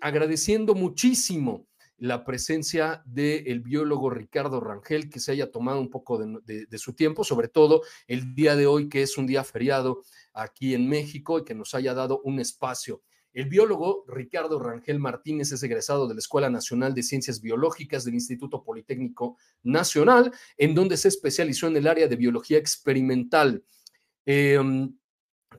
agradeciendo muchísimo la presencia del biólogo Ricardo Rangel, que se haya tomado un poco de, su tiempo, sobre todo el día de hoy, que es un día feriado aquí en México y que nos haya dado un espacio. El biólogo Ricardo Rangel Martínez es egresado de la Escuela Nacional de Ciencias Biológicas del Instituto Politécnico Nacional, en donde se especializó en el área de biología experimental. Eh,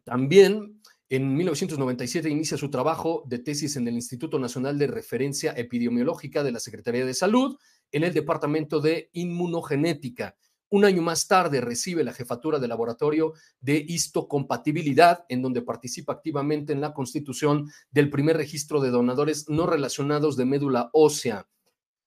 también en 1997 inicia su trabajo de tesis en el Instituto Nacional de Referencia Epidemiológica de la Secretaría de Salud en el Departamento de Inmunogenética. Un año más tarde recibe la jefatura del laboratorio de histocompatibilidad, en donde participa activamente en la constitución del primer registro de donadores no relacionados de médula ósea.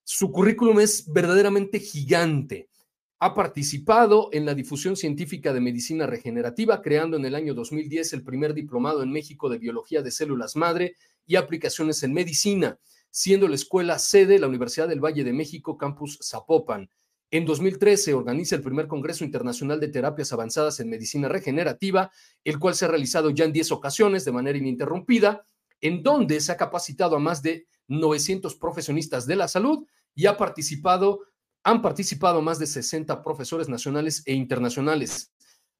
Su currículum es verdaderamente gigante. Ha participado en la difusión científica de medicina regenerativa, creando en el año 2010 el primer diplomado en México de biología de células madre y aplicaciones en medicina, siendo la escuela sede la Universidad del Valle de México, campus Zapopan. En 2013 organiza el primer Congreso Internacional de Terapias Avanzadas en Medicina Regenerativa, el cual se ha realizado ya en 10 ocasiones de manera ininterrumpida, en donde se ha capacitado a más de 900 profesionistas de la salud y ha participado han participado más de 60 profesores nacionales e internacionales.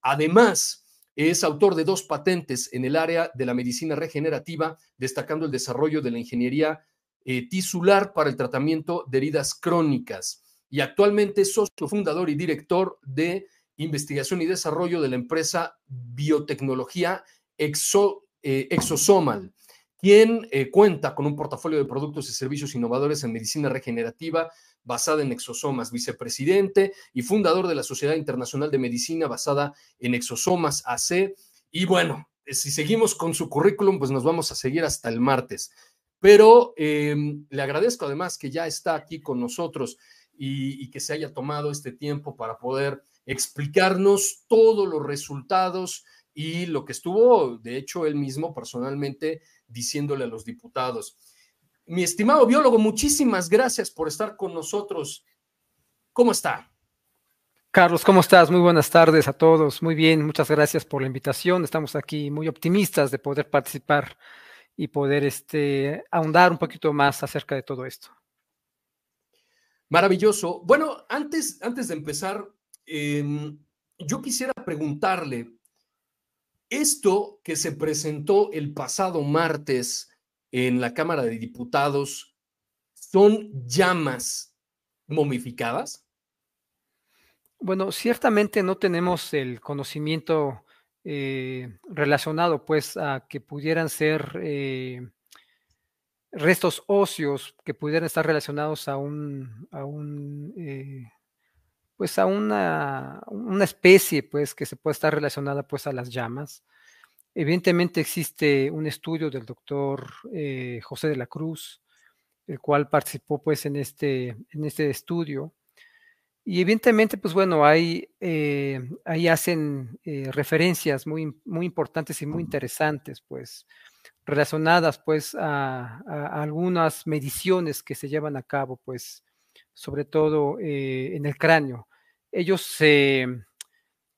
Además, es autor de dos patentes en el área de la medicina regenerativa, destacando el desarrollo de la ingeniería eh, tisular para el tratamiento de heridas crónicas. Y actualmente es socio fundador y director de investigación y desarrollo de la empresa Biotecnología eh, Exosomal, quien eh, cuenta con un portafolio de productos y servicios innovadores en medicina regenerativa, basada en exosomas, vicepresidente y fundador de la Sociedad Internacional de Medicina basada en exosomas AC. Y bueno, si seguimos con su currículum, pues nos vamos a seguir hasta el martes. Pero eh, le agradezco además que ya está aquí con nosotros y, y que se haya tomado este tiempo para poder explicarnos todos los resultados y lo que estuvo, de hecho, él mismo personalmente diciéndole a los diputados. Mi estimado biólogo, muchísimas gracias por estar con nosotros. ¿Cómo está? Carlos, ¿cómo estás? Muy buenas tardes a todos. Muy bien, muchas gracias por la invitación. Estamos aquí muy optimistas de poder participar y poder este, ahondar un poquito más acerca de todo esto. Maravilloso. Bueno, antes, antes de empezar, eh, yo quisiera preguntarle, esto que se presentó el pasado martes en la Cámara de Diputados son llamas momificadas? Bueno, ciertamente no tenemos el conocimiento eh, relacionado pues a que pudieran ser eh, restos óseos que pudieran estar relacionados a un, a un eh, pues a una, una, especie pues que se puede estar relacionada pues a las llamas. Evidentemente existe un estudio del doctor eh, José de la Cruz, el cual participó pues en este, en este estudio. Y evidentemente, pues bueno, ahí, eh, ahí hacen eh, referencias muy, muy importantes y muy interesantes, pues, relacionadas pues a, a, algunas mediciones que se llevan a cabo, pues, sobre todo en el cráneo. Ellos se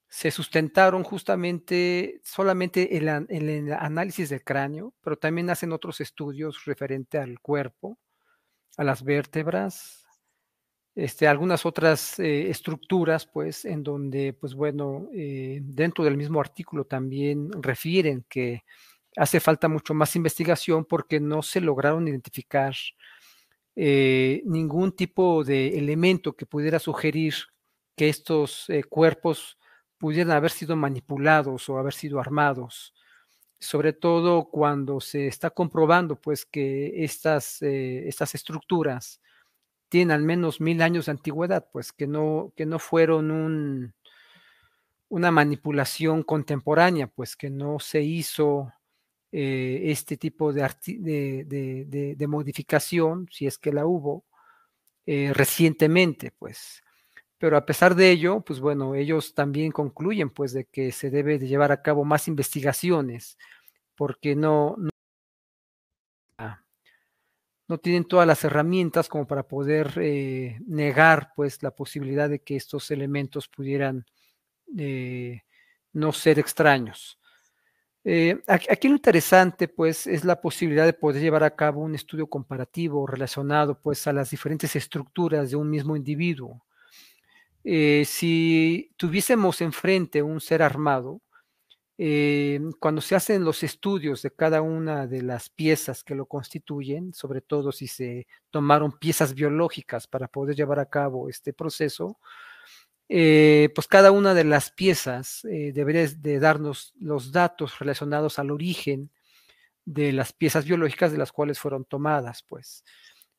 se sustentaron justamente solamente en, el análisis del cráneo, pero también hacen otros estudios referente al cuerpo, a las vértebras, este, algunas otras eh, estructuras, pues, en donde, pues bueno, eh, dentro del mismo artículo también refieren que hace falta mucho más investigación porque no se lograron identificar eh, ningún tipo de elemento que pudiera sugerir que estos cuerpos pudieran haber sido manipulados o haber sido armados, sobre todo cuando se está comprobando pues que estas, eh, estas estructuras tienen al menos mil años de antigüedad, pues que no, que no fueron un, una manipulación contemporánea, pues que no se hizo eh, este tipo de, de, modificación, si es que la hubo, eh, recientemente, pues. Pero a pesar de ello, pues bueno, ellos también concluyen, pues, de que se debe de llevar a cabo más investigaciones, porque no, no, ah, tienen todas las herramientas como para poder eh, negar, pues, la posibilidad de que estos elementos pudieran no ser extraños. Eh, aquí lo interesante, pues, es la posibilidad de poder llevar a cabo un estudio comparativo relacionado, pues, a las diferentes estructuras de un mismo individuo. Eh, si tuviésemos enfrente un ser armado, eh, cuando se hacen los estudios de cada una de las piezas que lo constituyen, sobre todo si se tomaron piezas biológicas para poder llevar a cabo este proceso, eh, pues cada una de las piezas eh, debería de darnos los datos relacionados al origen de las piezas biológicas de las cuales fueron tomadas, pues.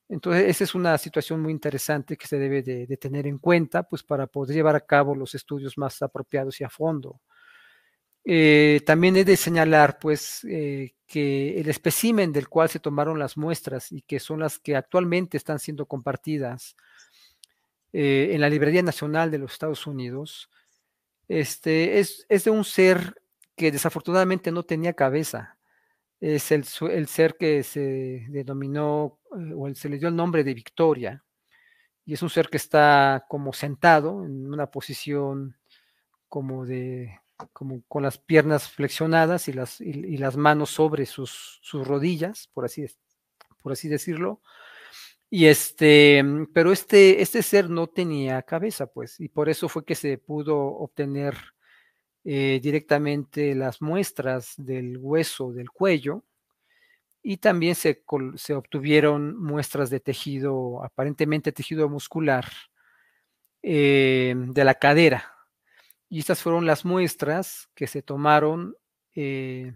Entonces, esa es una situación muy interesante que se debe de, tener en cuenta, pues, para poder llevar a cabo los estudios más apropiados y a fondo. Eh, también he de señalar, pues, que el espécimen del cual se tomaron las muestras y que son las que actualmente están siendo compartidas eh, en la Librería Nacional de los Estados Unidos, este, es, de un ser que desafortunadamente no tenía cabeza. Es el, ser que se denominó eh, o se le dio el nombre de Victoria. Y es un ser que está como sentado en una posición como de como con las piernas flexionadas y las, y, las manos sobre sus, sus rodillas, por así, por así decirlo, y este, pero este, este ser no tenía cabeza, pues, y por eso fue que se pudo obtener eh, directamente las muestras del hueso del cuello y también se, se, obtuvieron muestras de tejido, aparentemente tejido muscular, eh, de la cadera. Y estas fueron las muestras que se tomaron, eh,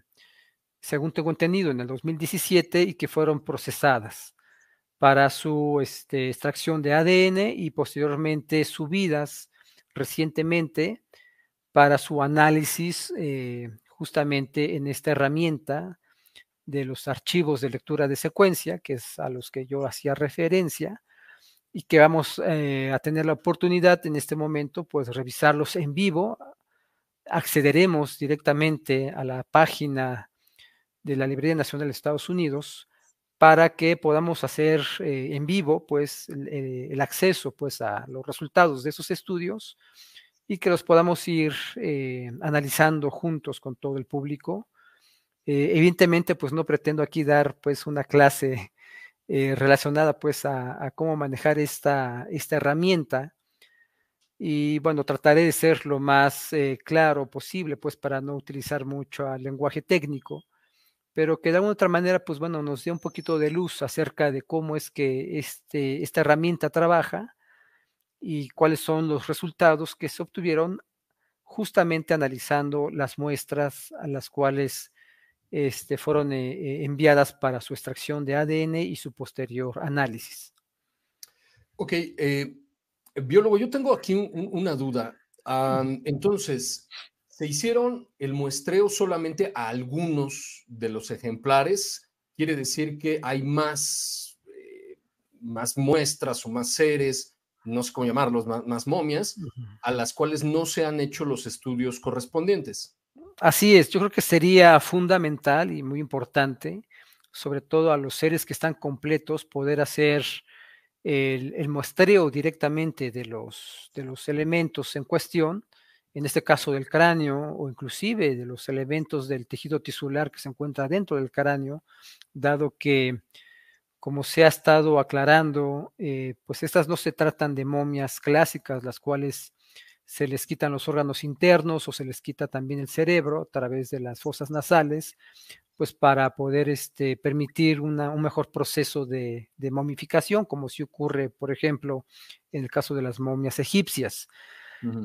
según tengo entendido, en el 2017 y que fueron procesadas para su este, extracción de ADN y posteriormente subidas recientemente para su análisis eh, justamente en esta herramienta de los archivos de lectura de secuencia, que es a los que yo hacía referencia, y que vamos eh, a tener la oportunidad en este momento, pues revisarlos en vivo. Accederemos directamente a la página de la Librería Nacional de Estados Unidos para que podamos hacer eh, en vivo pues eh, el, acceso pues a los resultados de esos estudios y que los podamos ir eh, analizando juntos con todo el público. evidentemente pues no pretendo aquí dar pues una clase relacionada pues a, cómo manejar esta, esta herramienta y bueno, trataré de ser lo más claro posible pues para no utilizar mucho el lenguaje técnico pero que de alguna otra manera, pues bueno, nos dé un poquito de luz acerca de cómo es que este, esta herramienta trabaja y cuáles son los resultados que se obtuvieron justamente analizando las muestras a las cuales este, fueron eh, eh, enviadas para su extracción de ADN y su posterior análisis. Ok, eh, biólogo, yo tengo aquí una duda. entonces, se hicieron el muestreo solamente a algunos de los ejemplares. Quiere decir que hay más, eh, más muestras o más seres, no sé cómo llamarlos, más, momias, a las cuales no se han hecho los estudios correspondientes. Así es, yo creo que sería fundamental y muy importante, sobre todo a los seres que están completos, poder hacer el, el muestreo directamente de los, de los elementos en cuestión en este caso del cráneo o inclusive de los elementos del tejido tisular que se encuentra dentro del cráneo, dado que, como se ha estado aclarando, eh, pues estas no se tratan de momias clásicas, las cuales se les quitan los órganos internos o se les quita también el cerebro a través de las fosas nasales, pues para poder este, permitir un mejor proceso de, momificación, como si ocurre, por ejemplo, en el caso de las momias egipcias.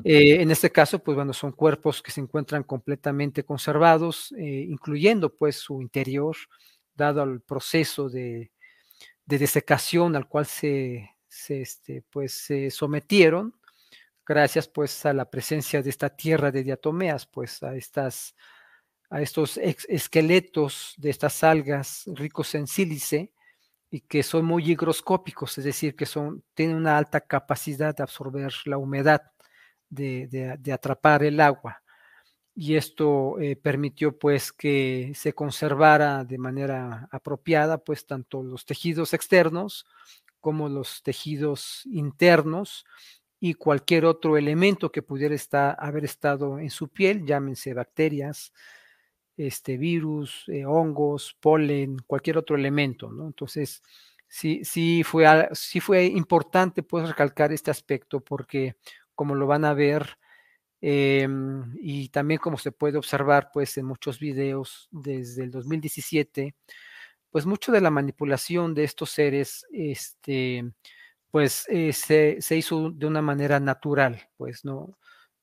Eh, en este caso, pues bueno, son cuerpos que se encuentran completamente conservados, eh, incluyendo pues su interior, dado al proceso de, desecación al cual se, este, pues, se sometieron, gracias pues a la presencia de esta tierra de diatomeas, pues a estas a estos esqueletos de estas algas ricos en sílice y que son muy higroscópicos, es decir, que son, tienen una alta capacidad de absorber la humedad, de, atrapar el agua. Y esto eh, permitió pues que se conservara de manera apropiada pues tanto los tejidos externos como los tejidos internos y cualquier otro elemento que pudiera estar, haber estado en su piel, llámense bacterias, este, virus, eh, hongos, polen, cualquier otro elemento, ¿no? Entonces, sí, sí, fue, sí fue importante pues recalcar este aspecto porque como lo van a ver em, y también como se puede observar pues en muchos videos desde el 2017, pues mucho de la manipulación de estos seres, este, pues eh, se, se, hizo de una manera natural, pues no,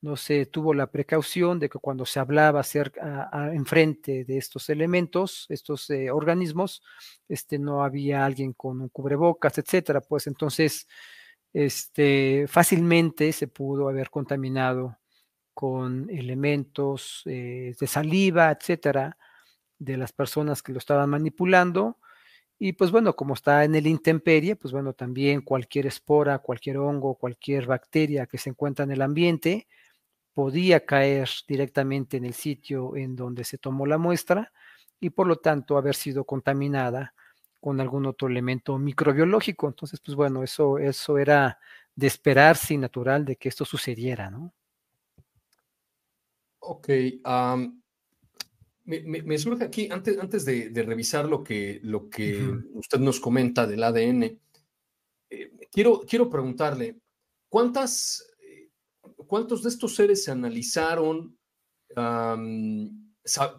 no se tuvo la precaución de que cuando se hablaba cerca, enfrente de estos elementos, estos eh, organismos, este, no había alguien con un cubrebocas, etcétera. Pues entonces, este, fácilmente se pudo haber contaminado con elementos eh, de saliva, etcétera, de las personas que lo estaban manipulando. Y pues bueno, como está en el intemperie, pues bueno, también cualquier espora, cualquier hongo, cualquier bacteria que se encuentra en el ambiente, podía caer directamente en el sitio en donde se tomó la muestra y por lo tanto haber sido contaminada con algún otro elemento microbiológico. Entonces, pues bueno, eso, eso era de esperarse y natural de que esto sucediera, ¿no? Ok. me, surge aquí, antes, antes de, revisar lo que, lo que usted nos comenta del ADN, eh, quiero, quiero preguntarle, ¿cuántas ¿cuántos de estos seres se analizaron?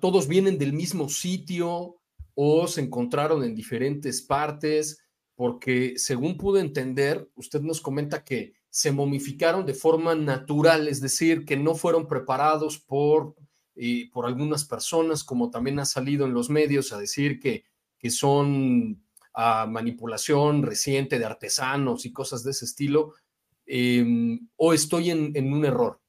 ¿Todos vienen del mismo sitio o se encontraron en diferentes partes? Porque según pude entender, usted nos comenta que se momificaron de forma natural, es decir, que no fueron preparados por, por algunas personas, como también ha salido en los medios a decir que, que son ah, manipulación reciente de artesanos y cosas de ese estilo. Em, o estoy en, un error.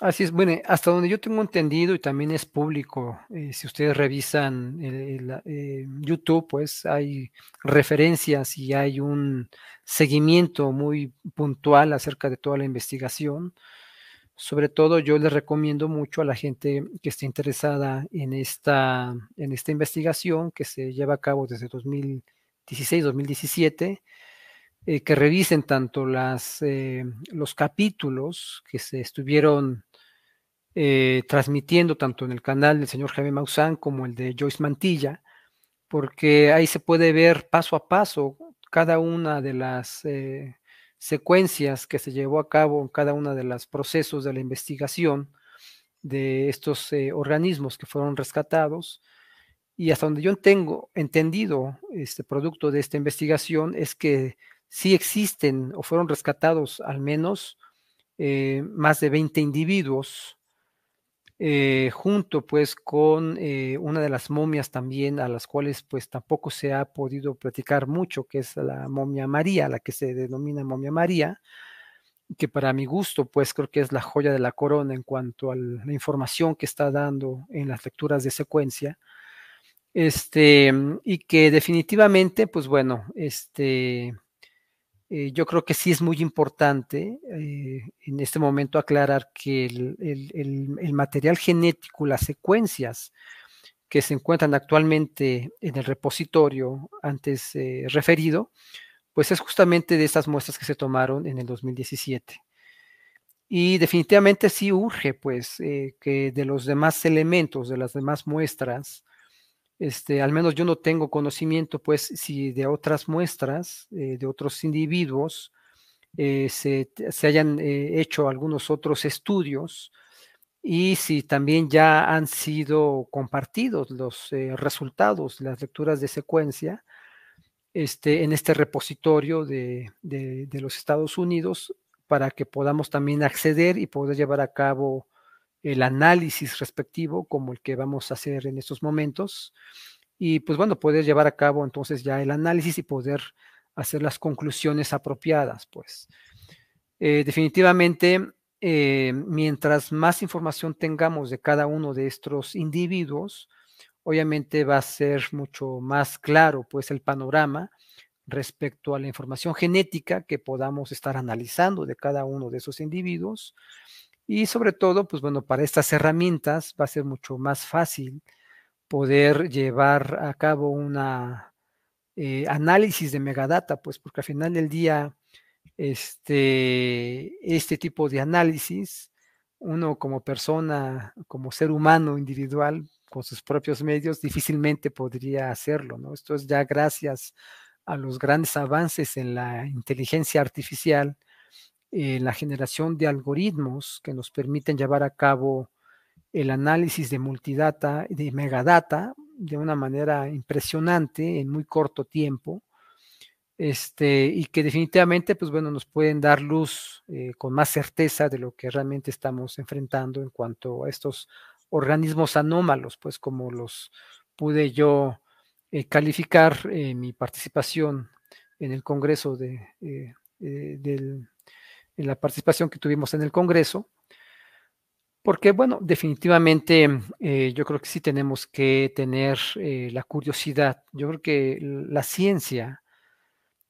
Así es, bueno, hasta donde yo tengo entendido y también es público, eh, si ustedes revisan eh, YouTube, pues hay referencias y hay un seguimiento muy puntual acerca de toda la investigación. Sobre todo yo les recomiendo mucho a la gente que esté interesada en esta, en esta investigación que se lleva a cabo desde 2016-2017 eh, que revisen tanto las, eh, los capítulos que se estuvieron eh, transmitiendo tanto en el canal del señor Jaime Maussan como el de Joyce Mantilla, porque ahí se puede ver paso a paso cada una de las secuencias que se llevó a cabo en cada uno de los procesos de la investigación de estos organismos que fueron rescatados. Y hasta donde yo tengo entendido este producto de esta investigación es que sí existen o fueron rescatados al menos eh, más de 20 individuos, eh, junto pues con eh, una de las momias también a las cuales pues tampoco se ha podido platicar mucho, que es la momia María, la que se denomina momia María, que para mi gusto pues creo que es la joya de la corona en cuanto a la información que está dando en las lecturas de secuencia. Este, y que definitivamente, pues bueno, este, eh, yo creo que sí es muy importante eh, en este momento aclarar que el, material genético, las secuencias que se encuentran actualmente en el repositorio antes eh, referido, pues es justamente de esas muestras que se tomaron en el 2017. Y definitivamente sí urge, pues, que de los demás elementos, de las demás muestras, este, al menos yo no tengo conocimiento, pues, si de otras muestras, eh, de otros individuos, eh, se, hayan eh, hecho algunos otros estudios y si también ya han sido compartidos los resultados, las lecturas de secuencia, este, en este repositorio de, de, los Estados Unidos para que podamos también acceder y poder llevar a cabo el análisis respectivo como el que vamos a hacer en estos momentos. Y pues bueno, poder llevar a cabo entonces ya el análisis y poder hacer las conclusiones apropiadas, pues. Eh, definitivamente, eh, mientras más información tengamos de cada uno de estos individuos, obviamente va a ser mucho más claro pues el panorama respecto a la información genética que podamos estar analizando de cada uno de esos individuos y sobre todo pues bueno para estas herramientas va a ser mucho más fácil poder llevar a cabo una eh, análisis de megadata pues porque al final del día este, este tipo de análisis, uno como persona, como ser humano individual, con sus propios medios, difícilmente podría hacerlo, ¿no? Esto es ya gracias a los grandes avances en la inteligencia artificial, en la generación de algoritmos que nos permiten llevar a cabo el análisis de multidata, de megadata, de una manera impresionante en muy corto tiempo este, y que definitivamente, pues bueno, nos pueden dar luz eh, con más certeza de lo que realmente estamos enfrentando en cuanto a estos organismos anómalos, pues como los pude yo eh, calificar en mi participación en el Congreso de, eh, la participación que tuvimos en el Congreso, porque bueno, definitivamente yo creo que sí tenemos que tener la curiosidad. Yo creo que la ciencia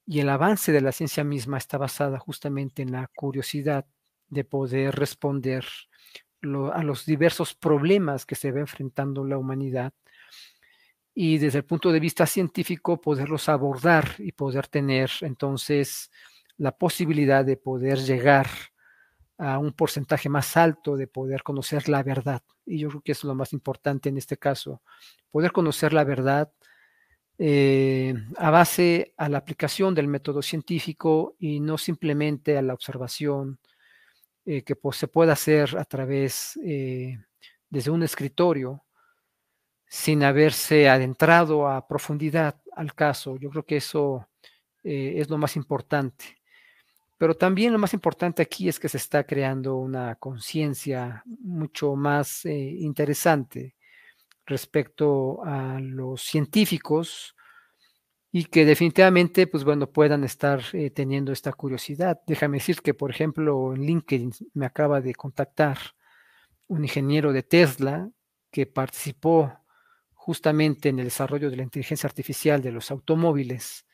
y el avance de la ciencia misma está basada justamente en la curiosidad de poder responder a los diversos problemas que se va enfrentando la humanidad y desde el punto de vista científico poderlos abordar y poder tener entonces la posibilidad de poder llegar a un porcentaje más alto de poder conocer la verdad. Y yo creo que es lo más importante en este caso, poder conocer la verdad, eh, a base a la aplicación del método científico y no simplemente a la observación eh, que pues, se puede hacer a través eh, desde un escritorio sin haberse adentrado a profundidad al caso. Yo creo que eso es lo más importante. Pero también lo más importante aquí es que se está creando una conciencia mucho más interesante respecto a los científicos y que definitivamente, pues bueno, puedan estar eh, teniendo esta curiosidad. Déjame decir que, por ejemplo, en LinkedIn me acaba de contactar un ingeniero de Tesla que participó justamente en el desarrollo de la inteligencia artificial de los automóviles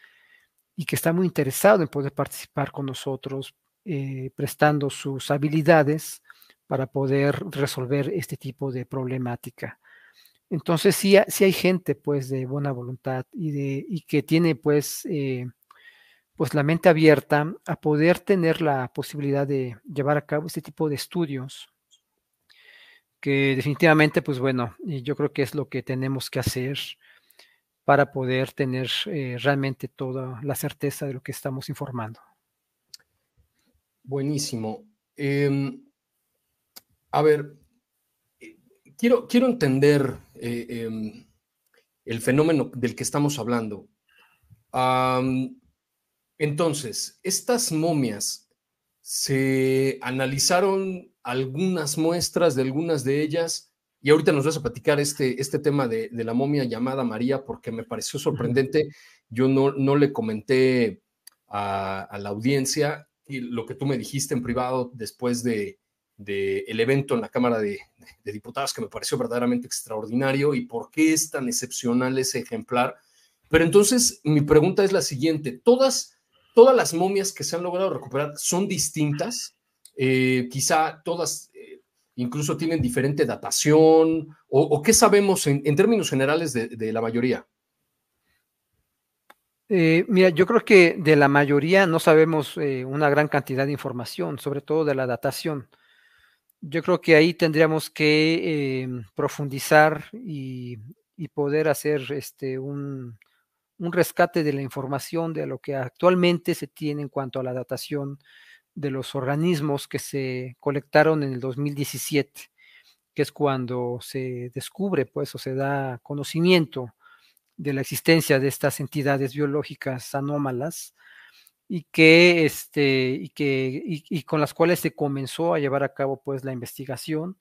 y que está muy interesado en poder participar con nosotros, eh, prestando sus habilidades para poder resolver este tipo de problemática. Entonces sí, sí hay gente pues de buena voluntad y, de, y que tiene pues, eh, pues la mente abierta a poder tener la posibilidad de llevar a cabo este tipo de estudios que definitivamente pues bueno, yo creo que es lo que tenemos que hacer para poder tener eh, realmente toda la certeza de lo que estamos informando. Buenísimo. Em, a ver, quiero, quiero entender eh, em, el fenómeno del que estamos hablando. entonces, estas momias, se analizaron algunas muestras de algunas de ellas y ahorita nos vas a platicar este, este tema de, la momia llamada María porque me pareció sorprendente. Yo no, no le comenté a, la audiencia y lo que tú me dijiste en privado después de, del evento en la Cámara de, Diputados que me pareció verdaderamente extraordinario y por qué es tan excepcional ese ejemplar. Pero entonces mi pregunta es la siguiente, ¿todas, todas las momias que se han logrado recuperar son distintas? Eh, quizá todas eh, incluso tienen diferente datación o, qué sabemos en, términos generales de, la mayoría. Eh, mira, yo creo que de la mayoría no sabemos una gran cantidad de información, sobre todo de la datación. Yo creo que ahí tendríamos que em, profundizar y, poder hacer este, un, rescate de la información de lo que actualmente se tiene en cuanto a la datación de los organismos que se colectaron en el 2017. que es cuando se descubre, pues, o se da conocimiento de la existencia de estas entidades biológicas anómalas y que, este, y que, y, con las cuales se comenzó a llevar a cabo, pues, la investigación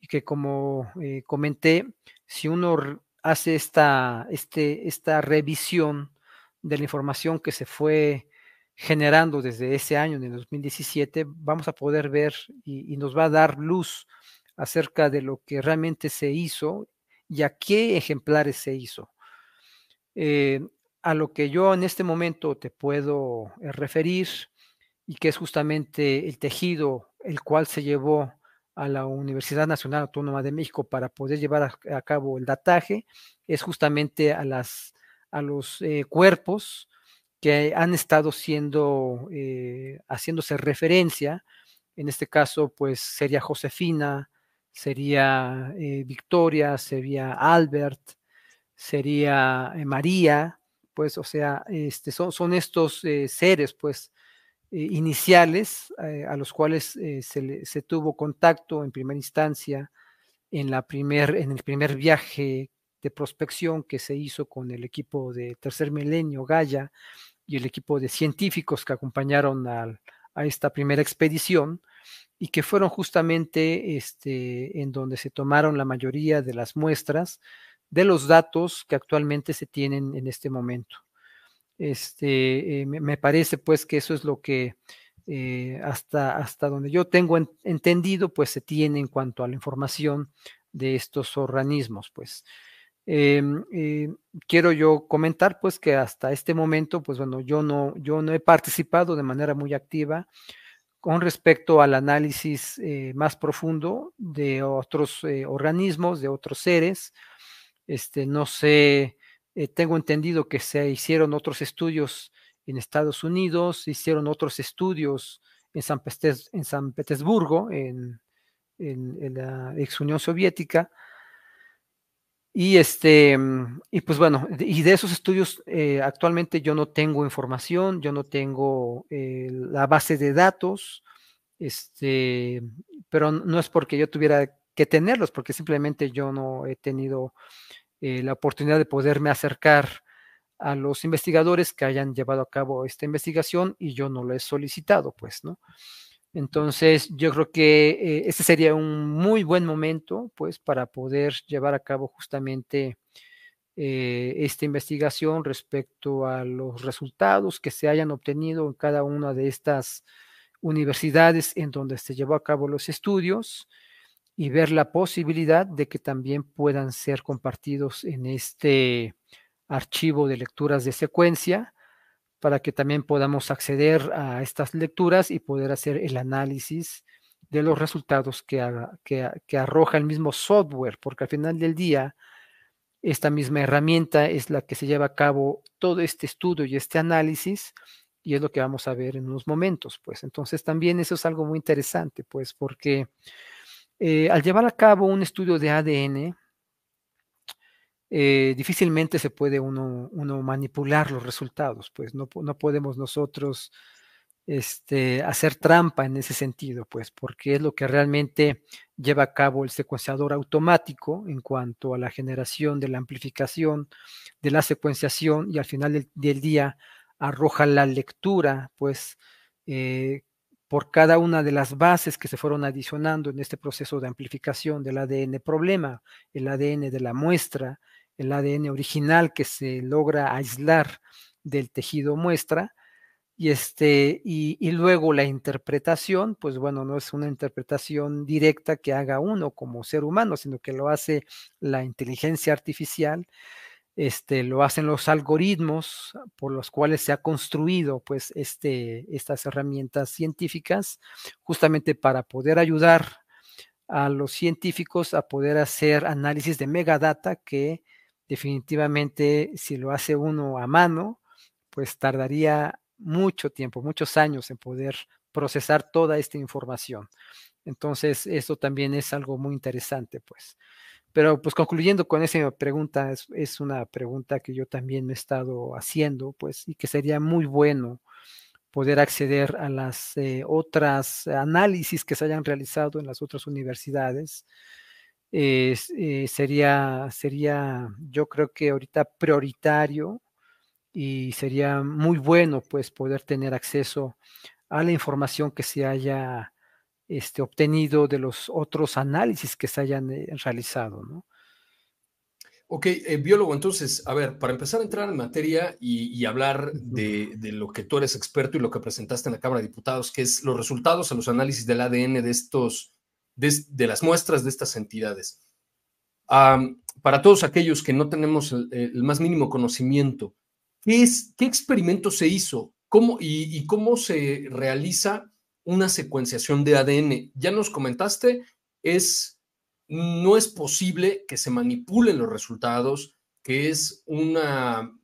y que, como eh, comenté, si uno hace esta, este, esta revisión de la información que se fue generando desde ese año, en el 2017, vamos a poder ver y, nos va a dar luz acerca de lo que realmente se hizo y a qué ejemplares se hizo. Eh, a lo que yo en este momento te puedo eh, referir y que es justamente el tejido el cual se llevó a la Universidad Nacional Autónoma de México para poder llevar a, cabo el dataje, es justamente a, las, a los eh, cuerpos que han estado siendo, haciéndose referencia, en este caso pues sería Josefina, sería eh, Victoria, sería Albert, sería eh, María, pues, o sea, este, son, estos eh, seres, pues, iniciales a los cuales se, se, tuvo contacto en primera instancia en, la primer, en el primer viaje de prospección que se hizo con el equipo de Tercer Milenio, Gaia, y el equipo de científicos que acompañaron a esta primera expedición y que fueron justamente este, en donde se tomaron la mayoría de las muestras de los datos que actualmente se tienen en este momento. Este, eh, me, parece pues que eso es lo que eh, hasta, hasta donde yo tengo entendido, pues se tiene en cuanto a la información de estos organismos, pues. Em, quiero yo comentar pues que hasta este momento, pues bueno, yo no, yo no he participado de manera muy activa con respecto al análisis eh, más profundo de otros eh, organismos, de otros seres. Este, no sé, eh, tengo entendido que se hicieron otros estudios en Estados Unidos, se hicieron otros estudios en San, Petersburgo, en, la ex Unión Soviética. Y este, y pues bueno, y de esos estudios actualmente yo no tengo información, yo no tengo la base de datos, este, pero no es porque yo tuviera que tenerlos, porque simplemente yo no he tenido eh, la oportunidad de poderme acercar a los investigadores que hayan llevado a cabo esta investigación y yo no lo he solicitado, pues, ¿no? Entonces, yo creo que eh, este sería un muy buen momento, pues, para poder llevar a cabo justamente eh, esta investigación respecto a los resultados que se hayan obtenido en cada una de estas universidades en donde se llevó a cabo los estudios y ver la posibilidad de que también puedan ser compartidos en este archivo de lecturas de secuencia para que también podamos acceder a estas lecturas y poder hacer el análisis de los resultados que, que, arroja el mismo software, porque al final del día, esta misma herramienta es la que se lleva a cabo todo este estudio y este análisis y es lo que vamos a ver en unos momentos, pues. Entonces también eso es algo muy interesante, pues, porque eh, al llevar a cabo un estudio de ADN, eh, difícilmente se puede uno, manipular los resultados, pues no, no podemos nosotros este, hacer trampa en ese sentido, pues, porque es lo que realmente lleva a cabo el secuenciador automático en cuanto a la generación de la amplificación de la secuenciación y al final del día arroja la lectura, pues, eh, por cada una de las bases que se fueron adicionando en este proceso de amplificación del ADN problema, el ADN de la muestra, el ADN original que se logra aislar del tejido muestra, y, este, y, luego la interpretación, pues bueno, no es una interpretación directa que haga uno como ser humano, sino que lo hace la inteligencia artificial este, lo hacen los algoritmos por los cuales se ha construido pues este, estas herramientas científicas justamente para poder ayudar a los científicos a poder hacer análisis de megadata que definitivamente si lo hace uno a mano pues tardaría mucho tiempo, muchos años en poder procesar toda esta información. Entonces, eso también es algo muy interesante, pues. Pero pues concluyendo con esa pregunta, es, una pregunta que yo también me he estado haciendo, pues, y que sería muy bueno poder acceder a las eh, otras análisis que se hayan realizado en las otras universidades, eh, sería, sería, yo creo que ahorita prioritario y sería muy bueno pues poder tener acceso a la información que se haya este, obtenido de los otros análisis que se hayan eh, realizado, ¿no? Ok, eh, biólogo, entonces, a ver, para empezar a entrar en materia y, hablar de, lo que tú eres experto y lo que presentaste en la Cámara de Diputados, que es los resultados a los análisis del ADN de estos, de, las muestras de estas entidades. para todos aquellos que no tenemos el, más mínimo conocimiento, ¿qué, es, qué experimento se hizo? ¿Cómo, y, y cómo se realiza una secuenciación de ADN? Ya nos comentaste, es no es posible que se manipulen los resultados, que es una,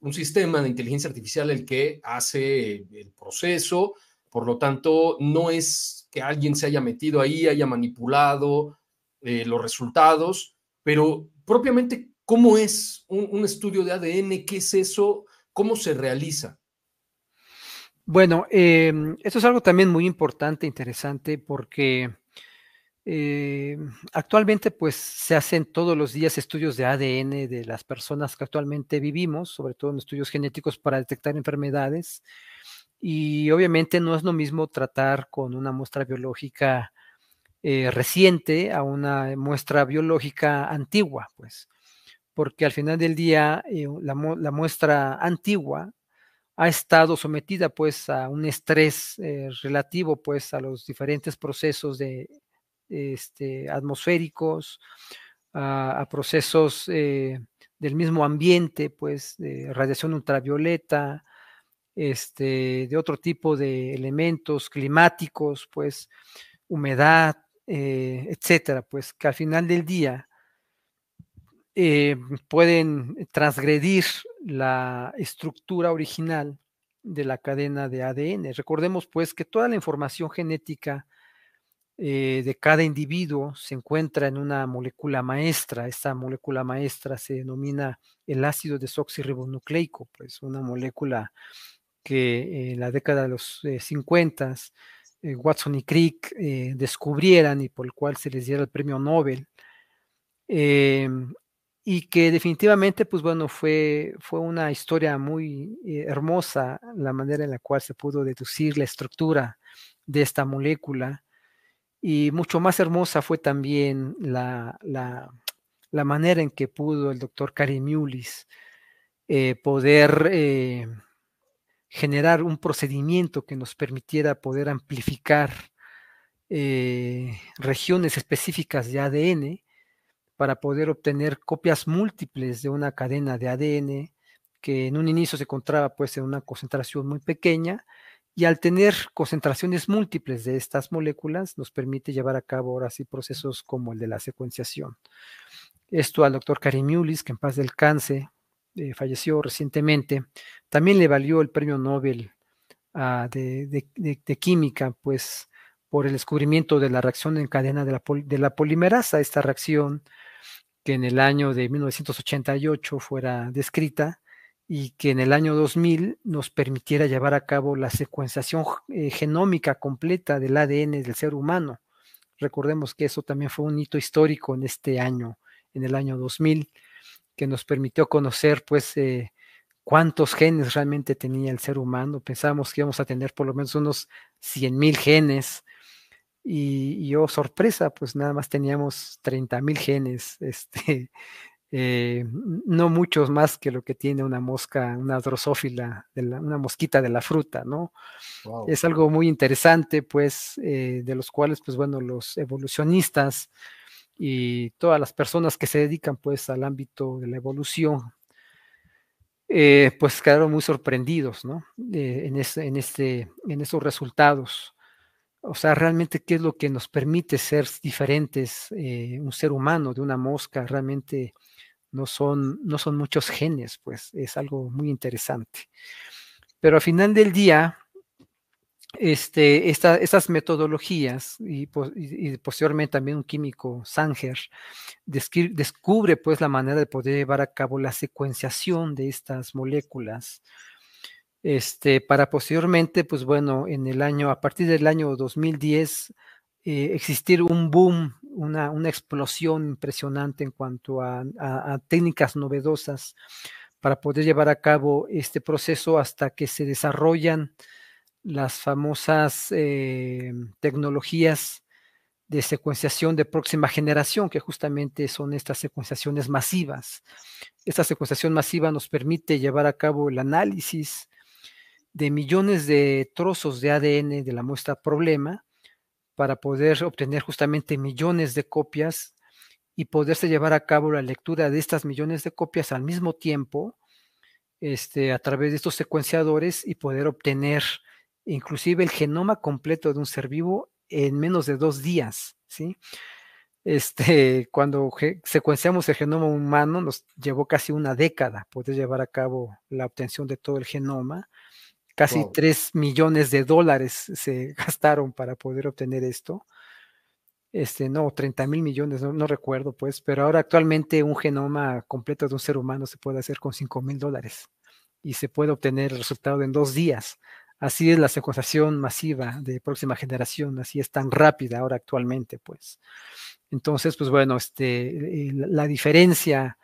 un sistema de inteligencia artificial el que hace el proceso, por lo tanto, no es que alguien se haya metido ahí, haya manipulado eh, los resultados, pero propiamente, ¿cómo es un, estudio de ADN? ¿Qué es eso? ¿Cómo se realiza? Bueno, em, esto es algo también muy importante, interesante, porque eh, actualmente, pues se hacen todos los días estudios de ADN de las personas que actualmente vivimos, sobre todo en estudios genéticos para detectar enfermedades. Y obviamente no es lo mismo tratar con una muestra biológica eh, reciente a una muestra biológica antigua, pues, porque al final del día eh, la, muestra antigua ha estado sometida pues a un estrés relativo pues a los diferentes procesos de este, atmosféricos, a, procesos eh, del mismo ambiente, pues de radiación ultravioleta, este, de otro tipo de elementos climáticos, pues humedad, eh, etcétera, pues que al final del día eh, pueden transgredir la estructura original de la cadena de ADN. Recordemos pues que toda la información genética eh, de cada individuo se encuentra en una molécula maestra. Esta molécula maestra se denomina el ácido desoxirribonucleico, pues una molécula que en la década de los 50 eh, Watson y Crick eh, descubrieran y por el cual se les diera el premio Nobel. Y que definitivamente, pues bueno, fue, fue una historia muy hermosa la manera en la cual se pudo deducir la estructura de esta molécula y mucho más hermosa fue también la, manera en que pudo el doctor Karim eh, poder eh, generar un procedimiento que nos permitiera poder amplificar eh, regiones específicas de ADN para poder obtener copias múltiples de una cadena de ADN que en un inicio se encontraba pues en una concentración muy pequeña y al tener concentraciones múltiples de estas moléculas, nos permite llevar a cabo ahora sí procesos como el de la secuenciación. Esto al doctor Karim Yulis, que en paz del cáncer eh, falleció recientemente, también le valió el premio Nobel ah, de, química, pues por el descubrimiento de la reacción en cadena de la, de la polimerasa, esta reacción que en el año de 1988 fuera descrita y que en el año 2000 nos permitiera llevar a cabo la secuenciación eh, genómica completa del ADN del ser humano. Recordemos que eso también fue un hito histórico en este año, en el año 2000, que nos permitió conocer pues eh, cuántos genes realmente tenía el ser humano. Pensábamos que íbamos a tener por lo menos unos 100.000 genes y, y, oh sorpresa, pues nada más teníamos 30.000 genes. Este, eh, no muchos más que lo que tiene una mosca, una drosófila, una mosquita de la fruta, ¿no? Es algo muy interesante, pues, eh, de los cuales, pues bueno, los evolucionistas y todas las personas que se dedican, pues, al ámbito de la evolución, eh, pues quedaron muy sorprendidos, ¿no? en, en, este, en esos resultados. O sea, realmente, ¿qué es lo que nos permite ser diferentes, un ser humano de una mosca? Realmente no son, no son muchos genes, pues es algo muy interesante. Pero al final del día, este, estas metodologías y, posteriormente también un químico, Sanger, descubre pues la manera de poder llevar a cabo la secuenciación de estas moléculas. Este, para posteriormente, pues bueno, en el año, a partir del año 2010, eh, existir un boom, una, explosión impresionante en cuanto a, técnicas novedosas para poder llevar a cabo este proceso hasta que se desarrollan las famosas eh, tecnologías de secuenciación de próxima generación, que justamente son estas secuenciaciones masivas. Esta secuenciación masiva nos permite llevar a cabo el análisis de millones de trozos de ADN de la muestra problema para poder obtener justamente millones de copias y poderse llevar a cabo la lectura de estas millones de copias al mismo tiempo este, a través de estos secuenciadores y poder obtener inclusive el genoma completo de un ser vivo en menos de dos días, ¿sí? Este, cuando secuenciamos el genoma humano nos llevó casi una década poder llevar a cabo la obtención de todo el genoma. Casi tres 3 millones de dólares se gastaron para poder obtener esto. Este, no, 30 mil millones, no, recuerdo, pues, pero ahora actualmente un genoma completo de un ser humano se puede hacer con 5 mil dólares y se puede obtener el resultado en dos días. Así es la secuenciación masiva de próxima generación, así es tan rápida ahora actualmente, pues. Entonces, pues bueno, este, la diferencia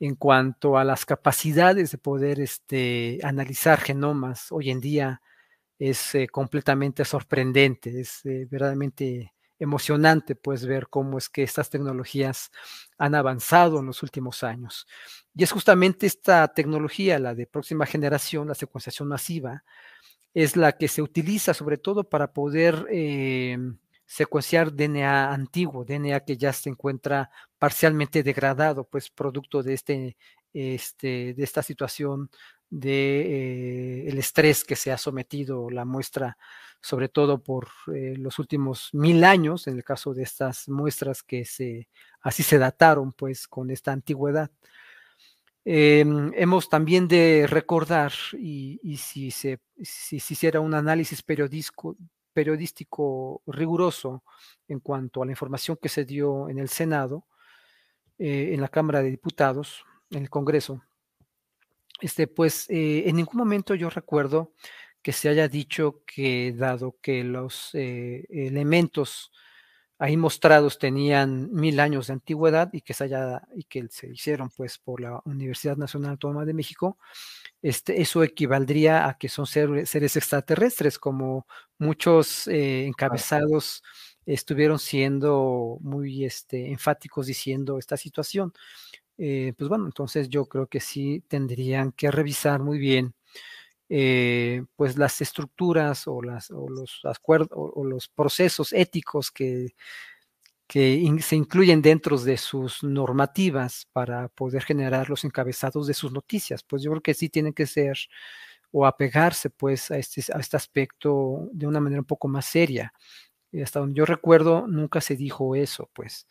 en cuanto a las capacidades de poder este, analizar genomas hoy en día es eh, completamente sorprendente, es eh, verdaderamente emocionante pues ver cómo es que estas tecnologías han avanzado en los últimos años. Y es justamente esta tecnología, la de próxima generación, la secuenciación masiva, es la que se utiliza sobre todo para poder eh, secuenciar DNA antiguo, DNA que ya se encuentra parcialmente degradado, pues producto de, este, este, de esta situación de eh, el estrés que se ha sometido la muestra, sobre todo por eh, los últimos mil años, en el caso de estas muestras que se así se dataron, pues con esta antigüedad. Em, hemos también de recordar, y, si, se, hiciera un análisis periodístico, periodístico riguroso en cuanto a la información que se dio en el Senado, eh, en la Cámara de Diputados, en el Congreso, este, pues eh, en ningún momento yo recuerdo que se haya dicho que dado que los eh, elementos ahí mostrados tenían mil años de antigüedad y que se, haya, y que se hicieron pues por la Universidad Nacional Autónoma de México, este, eso equivaldría a que son seres extraterrestres, como muchos eh, encabezados estuvieron siendo muy este, enfáticos diciendo esta situación. Eh, pues bueno, entonces yo creo que sí tendrían que revisar muy bien eh, pues las estructuras o, las, los acuerdos o, los procesos éticos que, que se incluyen dentro de sus normativas para poder generar los encabezados de sus noticias. Pues yo creo que sí tienen que ser o apegarse pues a este, a este aspecto de una manera un poco más seria. Y hasta donde yo recuerdo, nunca se dijo eso, pues.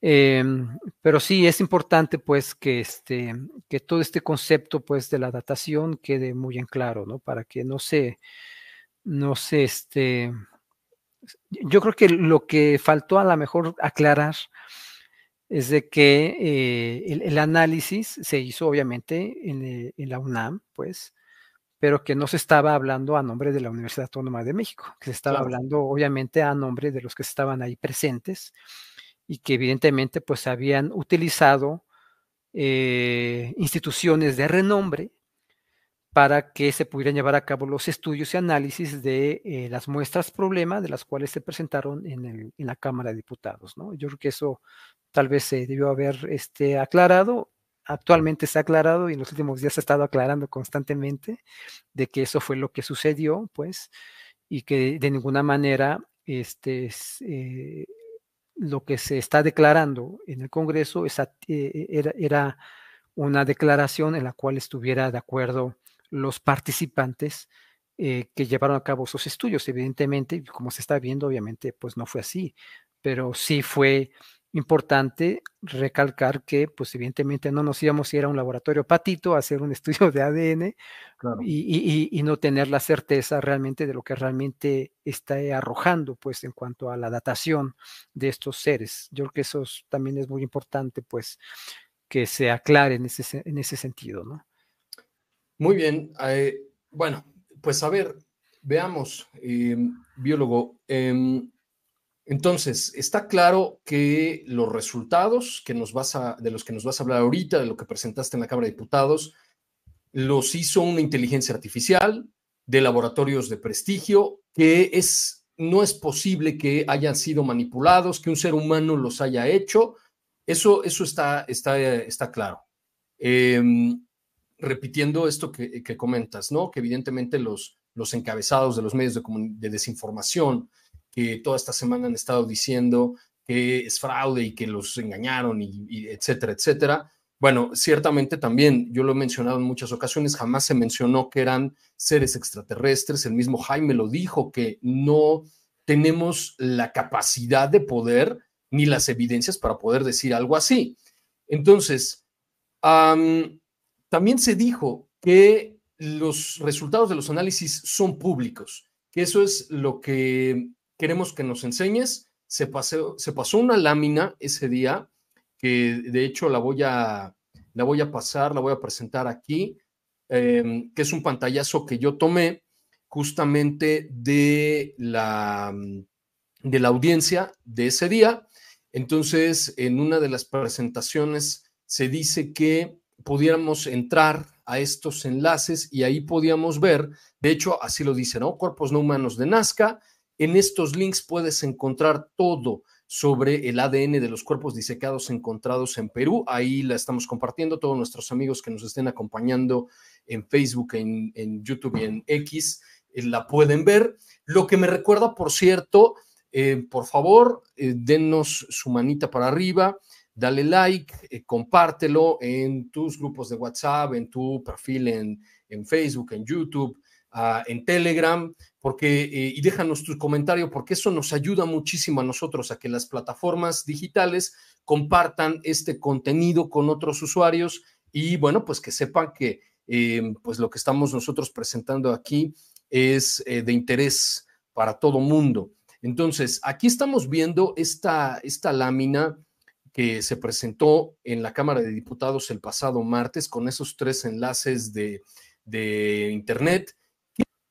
Em, pero sí es importante pues que, este, que todo este concepto pues de la datación quede muy en claro, ¿no? Para que no se, no se, este, yo creo que lo que faltó a lo mejor aclarar es de que eh, el, análisis se hizo obviamente en, eh, en, la UNAM, pues, pero que no se estaba hablando a nombre de la Universidad Autónoma de México, que se estaba hablando obviamente a nombre de los que estaban ahí presentes y que evidentemente pues habían utilizado eh, instituciones de renombre para que se pudieran llevar a cabo los estudios y análisis de eh, las muestras problema de las cuales se presentaron en, la Cámara de Diputados. ¿no? Yo creo que eso tal vez se debió haber este, aclarado. Actualmente se ha aclarado y en los últimos días se ha estado aclarando constantemente de que eso fue lo que sucedió, pues, y que de ninguna manera este, eh, lo que se está declarando en el Congreso eh, era, una declaración en la cual estuviera de acuerdo los participantes eh, que llevaron a cabo esos estudios. Evidentemente, como se está viendo, obviamente, pues no fue así, pero sí fue importante recalcar que, pues evidentemente no nos íbamos a ir a un laboratorio patito a hacer un estudio de ADN y, no tener la certeza realmente de lo que realmente está arrojando, pues en cuanto a la datación de estos seres. Yo creo que eso también es muy importante, pues que se aclare en ese, en ese sentido, ¿no? Muy bien. Eh, bueno, pues a ver, veamos, em, biólogo. Em, Entonces, está claro que los resultados que nos vas de los que nos vas a hablar ahorita, de lo que presentaste en la Cámara de Diputados, los hizo una inteligencia artificial de laboratorios de prestigio, que es, no es posible que hayan sido manipulados, que un ser humano los haya hecho. Eso, eso está, está, está claro. Em, repitiendo esto que, comentas, ¿no? Que evidentemente los, los encabezados de los medios de, de desinformación, que toda esta semana han estado diciendo que es fraude y que los engañaron y, etcétera, etcétera. Bueno, ciertamente también, yo lo he mencionado en muchas ocasiones, jamás se mencionó que eran seres extraterrestres. El mismo Jaime lo dijo, que no tenemos la capacidad de poder ni las evidencias para poder decir algo así. Entonces, también se dijo que los resultados de los análisis son públicos, que eso es lo que queremos que nos enseñes. Se, pasó, una lámina ese día, que de hecho la voy a, la voy a pasar, la voy a presentar aquí, em, que es un pantallazo que yo tomé justamente de la, de la audiencia de ese día. Entonces, en una de las presentaciones se dice que pudiéramos entrar a estos enlaces y ahí podíamos ver, de hecho, así lo dice, ¿no? Cuerpos no humanos de Nazca, en estos links puedes encontrar todo sobre el ADN de los cuerpos disecados encontrados en Perú. Ahí la estamos compartiendo. Todos nuestros amigos que nos estén acompañando en Facebook, en, YouTube y en X eh, la pueden ver. Lo que me recuerda, por cierto, eh, por favor, eh, denos su manita para arriba, dale like, compártelo en tus grupos de WhatsApp, en tu perfil en, Facebook, en YouTube, ah, en Telegram porque, eh, y déjanos tu comentario, porque eso nos ayuda muchísimo a nosotros a que las plataformas digitales compartan este contenido con otros usuarios y bueno, pues que sepan que eh, pues lo que estamos nosotros presentando aquí es eh, de interés para todo mundo. Entonces, aquí estamos viendo esta, esta lámina que se presentó en la Cámara de Diputados el pasado martes con esos tres enlaces de, de Internet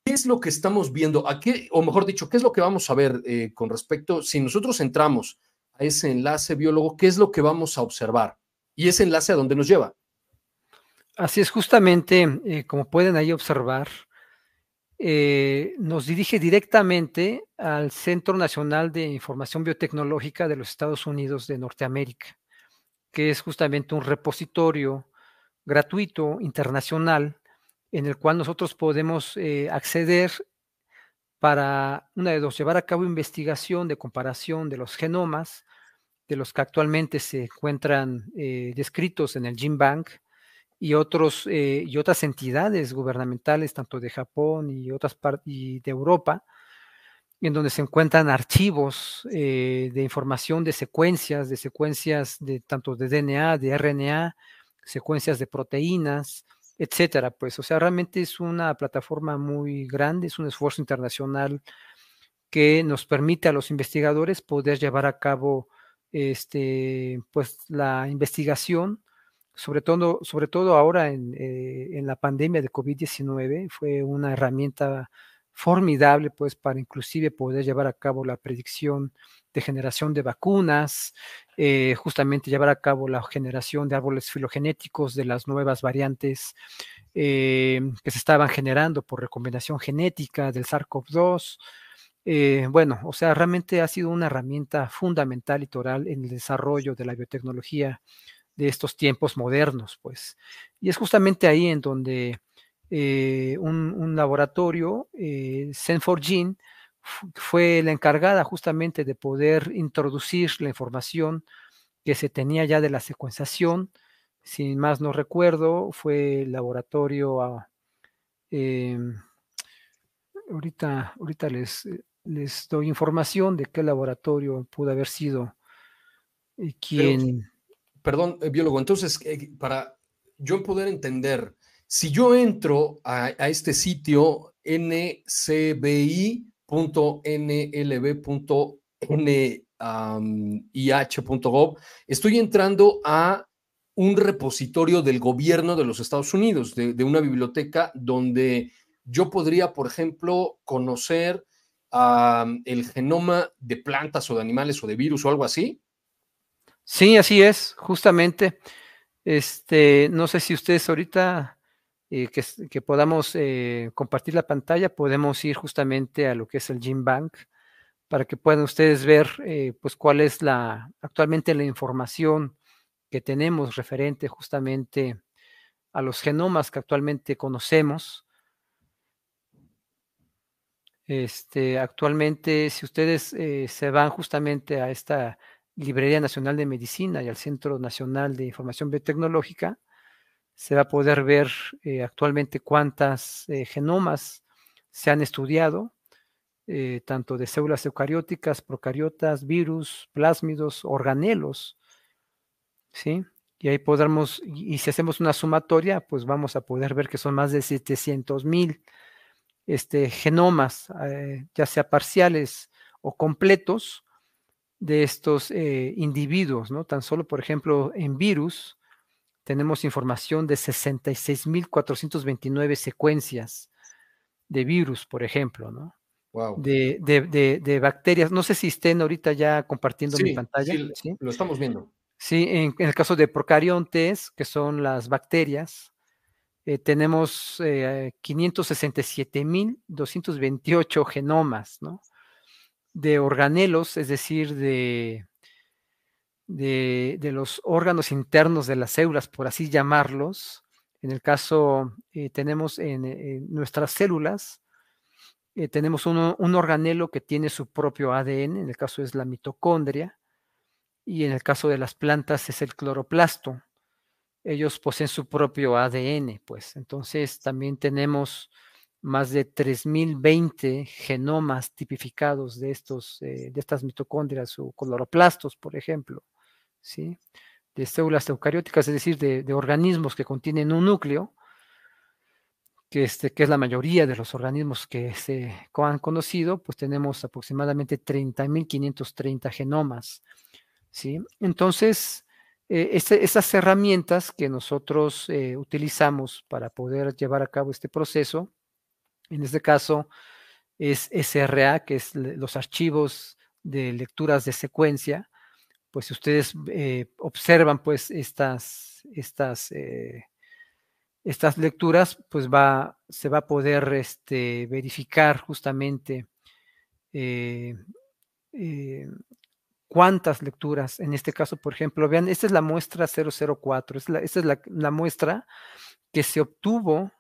¿Qué es lo que estamos viendo? ¿A o mejor dicho, qué es lo que vamos a ver eh, con respecto, si nosotros entramos a ese enlace biólogo, qué es lo que vamos a observar? Y ese enlace a dónde nos lleva. Así es, justamente, eh, como pueden ahí observar, eh, nos dirige directamente al Centro Nacional de Información Biotecnológica de los Estados Unidos de Norteamérica, que es justamente un repositorio gratuito internacional en el cual nosotros podemos eh, acceder para, una de dos, llevar a cabo investigación de comparación de los genomas, de los que actualmente se encuentran eh, descritos en el GenBank y, otros, eh, y otras entidades gubernamentales, tanto de Japón y otras partes de Europa, en donde se encuentran archivos de información de secuencias, de secuencias de tanto de DNA, de RNA, secuencias de proteínas, etcétera. Pues, o sea, realmente es una plataforma muy grande, es un esfuerzo internacional que nos permite a los investigadores poder llevar a cabo este, pues, la investigación, sobre todo, sobre todo ahora en, eh, en la pandemia de COVID-19, fue una herramienta formidable, pues, para inclusive poder llevar a cabo la predicción de generación de vacunas, eh, justamente llevar a cabo la generación de árboles filogenéticos de las nuevas variantes eh, que se estaban generando por recombinación genética del SARS-CoV-2. Eh, bueno, o sea, realmente ha sido una herramienta fundamental y toral en el desarrollo de la biotecnología de estos tiempos modernos, pues. Y es justamente ahí en donde un, un, laboratorio, Sen4Gene, fue la encargada justamente de poder introducir la información que se tenía ya de la secuenciación. Sin más no recuerdo, fue el laboratorio, a, em, ahorita, ahorita les, les doy información de qué laboratorio pudo haber sido y quién. perdón, eh, biólogo, entonces, eh, para yo poder entender, si yo entro a, este sitio NCBI, .nlb.nih.gov, estoy entrando a un repositorio del gobierno de los Estados Unidos, de, una biblioteca donde yo podría, por ejemplo, conocer el genoma de plantas o de animales o de virus o algo así? Sí, así es, justamente. Este, no sé si ustedes ahorita eh, que, podamos eh, compartir la pantalla, podemos ir justamente a lo que es el Gene Bank para que puedan ustedes ver eh, pues cuál es la actualmente la información que tenemos referente justamente a los genomas que actualmente conocemos. Este, actualmente, si ustedes se van justamente a esta Librería Nacional de Medicina y al Centro Nacional de Información Biotecnológica, se va a poder ver eh, actualmente cuántas eh, genomas se han estudiado, eh, tanto de células eucarióticas, procariotas, virus, plásmidos, organelos, ¿sí? Y ahí podremos, y si hacemos una sumatoria, pues vamos a poder ver que son más de 700 mil este, genomas, ya sea parciales o completos, de estos individuos, ¿no? Tan solo, por ejemplo, en virus tenemos información de 66.429 secuencias de virus, por ejemplo, ¿no? Wow. De, de, bacterias. No sé si estén ahorita ya compartiendo mi pantalla. Sí, lo estamos viendo. Sí, en, el caso de procariontes, que son las bacterias, eh, tenemos eh, 567.228 genomas, ¿no? de organelos, es decir, de, de, los órganos internos de las células, por así llamarlos. En el caso, eh, tenemos en, nuestras células, eh, tenemos un organelo que tiene su propio ADN, en el caso es la mitocondria, y en el caso de las plantas es el cloroplasto. Ellos poseen su propio ADN, pues. Entonces también tenemos más de 3020 genomas tipificados de, estos, eh, de estas mitocondrias o cloroplastos, por ejemplo, ¿sí? de células eucarióticas, es decir, de, organismos que contienen un núcleo, que, este, que es la mayoría de los organismos que se han conocido, pues tenemos aproximadamente 30.530 genomas. ¿sí? Entonces, eh, esas herramientas que nosotros eh, utilizamos para poder llevar a cabo este proceso, en este caso es SRA, que es los archivos de lecturas de secuencia. Pues si ustedes eh, observan pues estas, estas, eh, estas lecturas, pues va, se va a poder este, verificar justamente eh, cuántas lecturas, en este caso, por ejemplo, vean, esta es la muestra 004, esta es la, la muestra que se obtuvo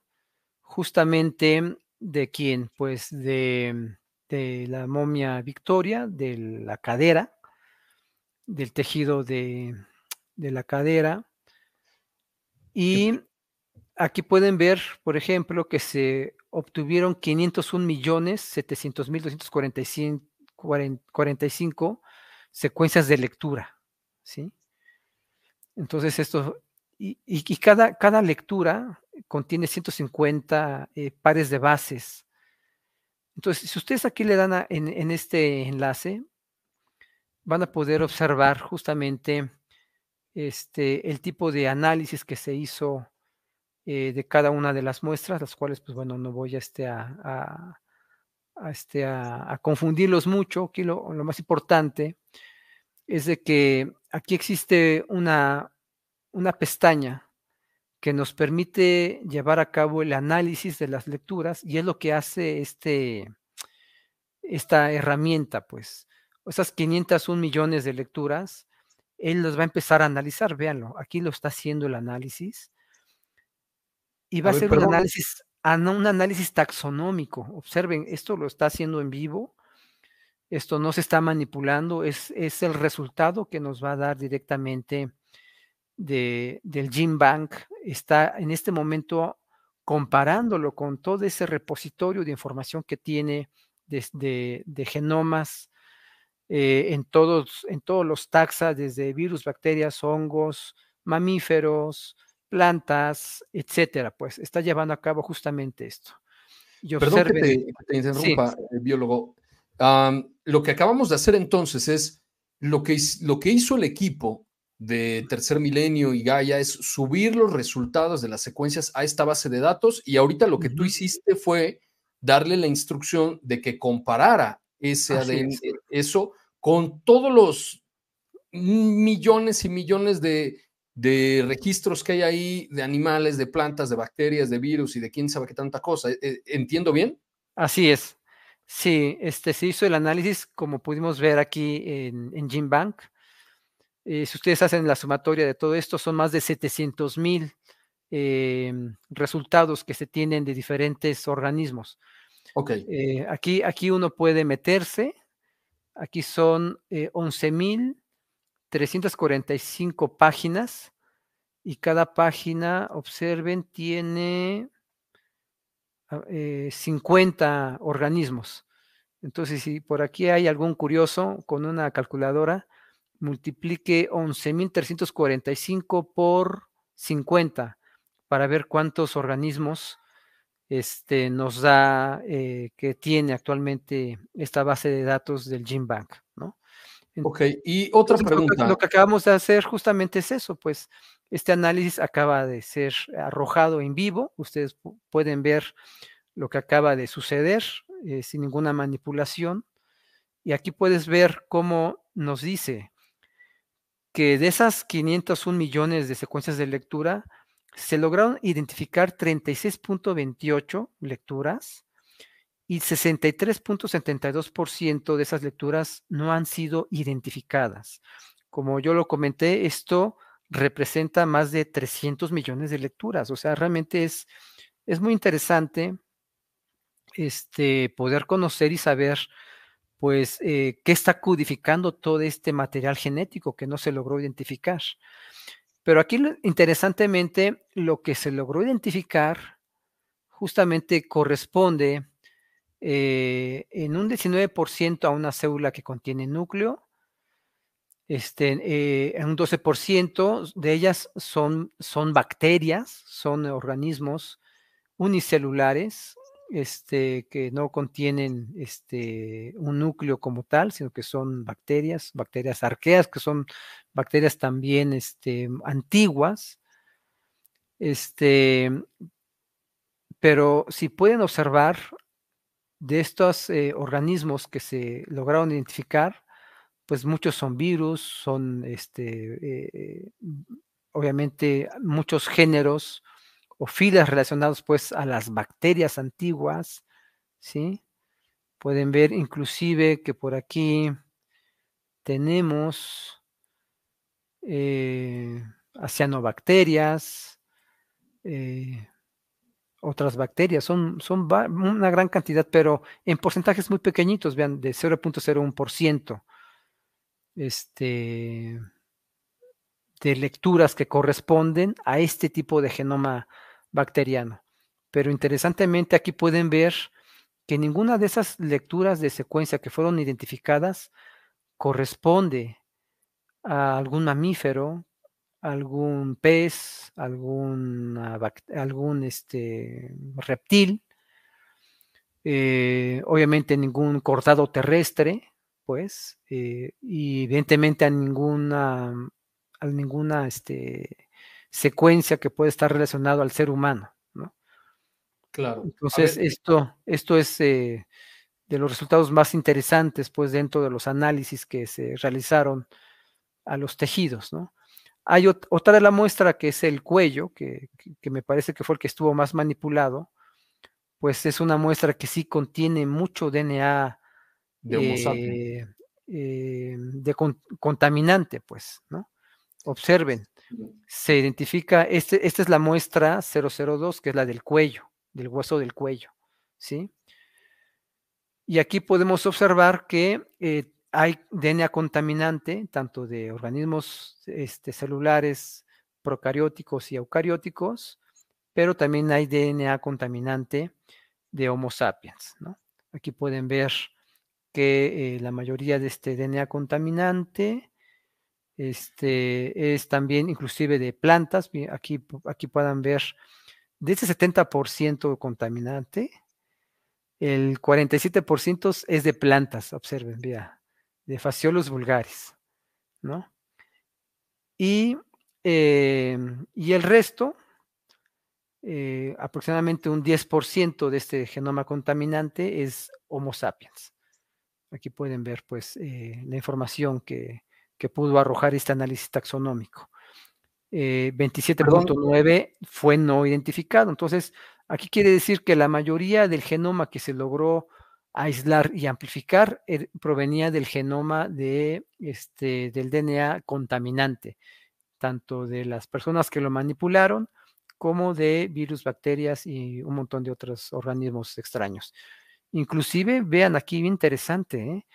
justamente ¿De quién? Pues de, la momia Victoria, de la cadera, del tejido de, la cadera. Y aquí pueden ver, por ejemplo, que se obtuvieron 501 millones 700 mil 245 secuencias de lectura, ¿sí? Entonces esto, y, y cada, cada lectura contiene 150 eh, pares de bases. Entonces, si ustedes aquí le dan en, este enlace, van a poder observar justamente este, el tipo de análisis que se hizo eh, de cada una de las muestras, las cuales, pues bueno, no voy a, este, a, este, a, confundirlos mucho. Aquí lo, lo, más importante es de que aquí existe una, una pestaña que nos permite llevar a cabo el análisis de las lecturas y es lo que hace este, esta herramienta, pues. Esas 501 millones de lecturas, él los va a empezar a analizar, véanlo, aquí lo está haciendo el análisis. Y va a, hacer un análisis, un análisis taxonómico. Observen, esto lo está haciendo en vivo, esto no se está manipulando, es, es el resultado que nos va a dar directamente de, del Gene Bank. Está en este momento comparándolo con todo ese repositorio de información que tiene de, de, genomas eh, en, todos, en todos los taxa, desde virus, bacterias, hongos, mamíferos, plantas, etcétera. Pues está llevando a cabo justamente esto. Perdón que te, interrumpa, eh, biólogo. lo que acabamos de hacer entonces es lo que, lo que hizo el equipo de Tercer Milenio y Gaia es subir los resultados de las secuencias a esta base de datos y ahorita lo que tú hiciste fue darle la instrucción de que comparara ese ADN, eso con todos los millones y millones de, de, registros que hay ahí de animales, de plantas, de bacterias, de virus y de quién sabe qué tanta cosa. ¿E-, ¿Entiendo bien? Así es. Sí, este, se hizo el análisis, como pudimos ver aquí en, en GenBank. Eh, si ustedes hacen la sumatoria de todo esto, son más de 700 mil em, resultados que se tienen de diferentes organismos. Ok. Eh, aquí, aquí uno puede meterse. Aquí son eh, 11.345 páginas y cada página, observen, tiene 50 ah, organismos. Entonces, si por aquí hay algún curioso con una calculadora, multiplique 11.345 por 50 para ver cuántos organismos este, nos da eh, que tiene actualmente esta base de datos del GenBank, ¿no? Ok, y otra pregunta. Lo que, acabamos de hacer justamente es eso, pues este análisis acaba de ser arrojado en vivo, ustedes pueden ver lo que acaba de suceder eh, sin ninguna manipulación, y aquí puedes ver cómo nos dice que de esas 501 millones de secuencias de lectura, se lograron identificar 36.28 lecturas y 63.72% de esas lecturas no han sido identificadas. Como yo lo comenté, esto representa más de 300 millones de lecturas. O sea, realmente es, es muy interesante este, poder conocer y saber pues, eh, qué está codificando todo este material genético que no se logró identificar. Pero aquí, interesantemente, lo que se logró identificar justamente corresponde eh, en un 19% a una célula que contiene núcleo, este, eh, en un 12% de ellas son, son bacterias, son organismos unicelulares, este, que no contienen este, un núcleo como tal, sino que son bacterias, bacterias arqueas, que son bacterias también este, antiguas. Este, pero si pueden observar de estos eh, organismos que se lograron identificar, pues muchos son virus, son este, eh, obviamente muchos géneros o filas relacionados pues a las bacterias antiguas, ¿sí? Pueden ver inclusive que por aquí tenemos eh, eh, otras bacterias, son, son una gran cantidad, pero en porcentajes muy pequeñitos, vean, de 0.01%. Este, de lecturas que corresponden a este tipo de genoma bacteriano. Pero interesantemente aquí pueden ver que ninguna de esas lecturas de secuencia que fueron identificadas corresponde a algún mamífero, algún pez, algún, algún este, reptil, eh, obviamente ningún cortado terrestre, pues, eh, y evidentemente a ninguna, a ninguna este, secuencia que puede estar relacionado al ser humano, ¿no? Claro. Entonces, esto, esto es eh, de los resultados más interesantes, pues, dentro de los análisis que se realizaron a los tejidos, ¿no? Hay otra de la muestra que es el cuello, que, me parece que fue el que estuvo más manipulado, pues es una muestra que sí contiene mucho DNA de, eh, eh, de contaminante, pues, ¿no? Observen, se identifica, este, esta es la muestra 002, que es la del cuello, del hueso del cuello, ¿sí? Y aquí podemos observar que eh, hay DNA contaminante, tanto de organismos este, celulares procarióticos y eucarióticos, pero también hay DNA contaminante de Homo sapiens, ¿no? Aquí pueden ver que eh, la mayoría de este DNA contaminante este, es también inclusive de plantas. Aquí, aquí puedan ver de ese 70% contaminante, el 47% es de plantas, observen, vea, de fasciolos vulgares, ¿no? Y, em, y el resto, eh, aproximadamente un 10% de este genoma contaminante es Homo sapiens. Aquí pueden ver pues eh, la información que, pudo arrojar este análisis taxonómico. 27.9 eh, fue no identificado. Entonces, aquí quiere decir que la mayoría del genoma que se logró aislar y amplificar provenía del genoma de, este, del DNA contaminante, tanto de las personas que lo manipularon como de virus, bacterias y un montón de otros organismos extraños. Inclusive, vean aquí, interesante, ¿eh?